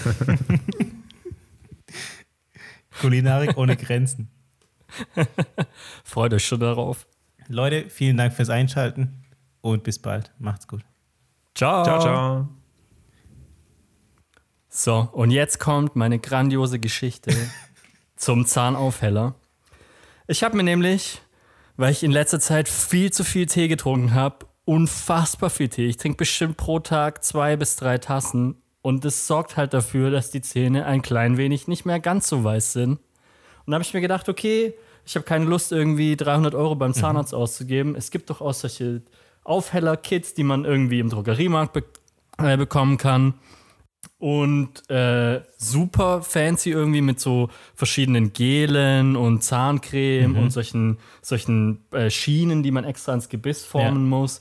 Kulinarik ohne Grenzen. [LAUGHS] Freut euch schon darauf. Leute, vielen Dank fürs Einschalten und bis bald. Macht's gut. Ciao. Ciao, ciao. So, und jetzt kommt meine grandiose Geschichte [LAUGHS] zum Zahnaufheller. Ich habe mir nämlich, weil ich in letzter Zeit viel zu viel Tee getrunken habe, unfassbar viel Tee. Ich trinke bestimmt pro Tag zwei bis drei Tassen. Und das sorgt halt dafür, dass die Zähne ein klein wenig nicht mehr ganz so weiß sind. Und da habe ich mir gedacht, okay, ich habe keine Lust, irgendwie 300 Euro beim Zahnarzt auszugeben. Es gibt doch auch solche Aufheller-Kits, die man irgendwie im Drogeriemarkt be äh, bekommen kann. Und äh, super fancy irgendwie mit so verschiedenen Gelen und Zahncreme und solchen, solchen äh, Schienen, die man extra ins Gebiss formen muss.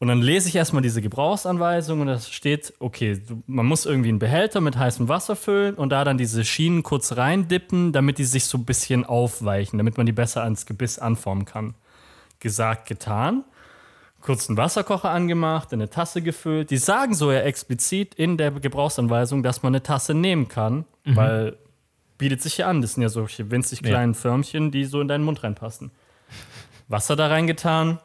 Und dann lese ich erstmal diese Gebrauchsanweisung und da steht, okay, man muss irgendwie einen Behälter mit heißem Wasser füllen und da dann diese Schienen kurz reindippen, damit die sich so ein bisschen aufweichen, damit man die besser ans Gebiss anformen kann. Gesagt, getan. Kurz einen Wasserkocher angemacht, in eine Tasse gefüllt. Die sagen so ja explizit in der Gebrauchsanweisung, dass man eine Tasse nehmen kann, weil bietet sich ja an. Das sind ja solche winzig Ja. kleinen Förmchen, die so in deinen Mund reinpassen. Wasser da reingetan.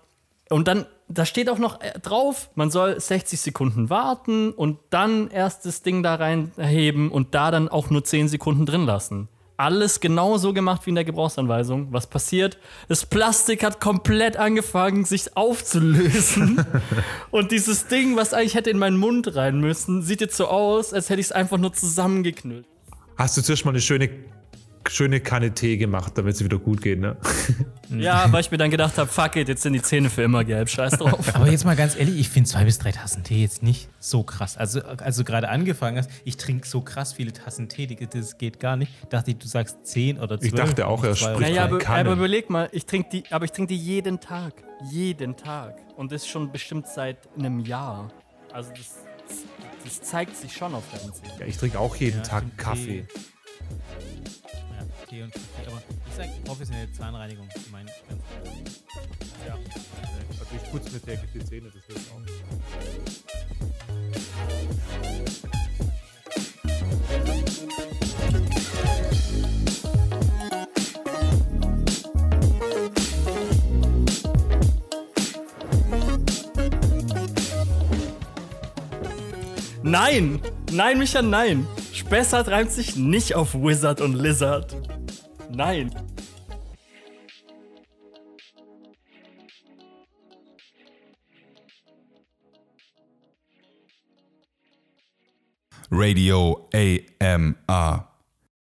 Und dann, da steht auch noch äh, drauf, man soll 60 Sekunden warten und dann erst das Ding da reinheben und da dann auch nur 10 Sekunden drin lassen. Alles genau so gemacht wie in der Gebrauchsanweisung. Was passiert? Das Plastik hat komplett angefangen, sich aufzulösen. [LAUGHS] und dieses Ding, was eigentlich hätte in meinen Mund rein müssen, sieht jetzt so aus, als hätte ich es einfach nur zusammengeknüllt. Hast du zuerst mal eine schöne, schöne Kanne Tee gemacht, damit es wieder gut geht, ne? [LAUGHS] Ja, weil ich mir dann gedacht habe, fuck it, jetzt sind die Zähne für immer gelb, scheiß drauf. [LAUGHS] Aber jetzt mal ganz ehrlich, ich finde zwei bis drei Tassen Tee jetzt nicht so krass. Also, als du gerade angefangen hast, ich trinke so krass viele Tassen Tee, das geht gar nicht. Dachte ich, du sagst zehn oder zwölf. Ich dachte auch, er spricht Naja, aber, aber überleg mal, ich trinke die, aber ich trinke die jeden Tag. Jeden Tag. Und das schon bestimmt seit einem Jahr. Also das, das zeigt sich schon auf deinen Zähnen. Ja, ich trinke auch jeden Ja, Tag Kaffee. Ja, Tee und Kaffee. Aber ich sage professionelle Zahnreinigung. Ich meine, ganz Ja. Also ich putze mir täglich die Zähne, das wird auch. Nein! Nein, Micha, nein! Spessart reimt sich nicht auf Wizard und Lizard. Nein. Radio AMR.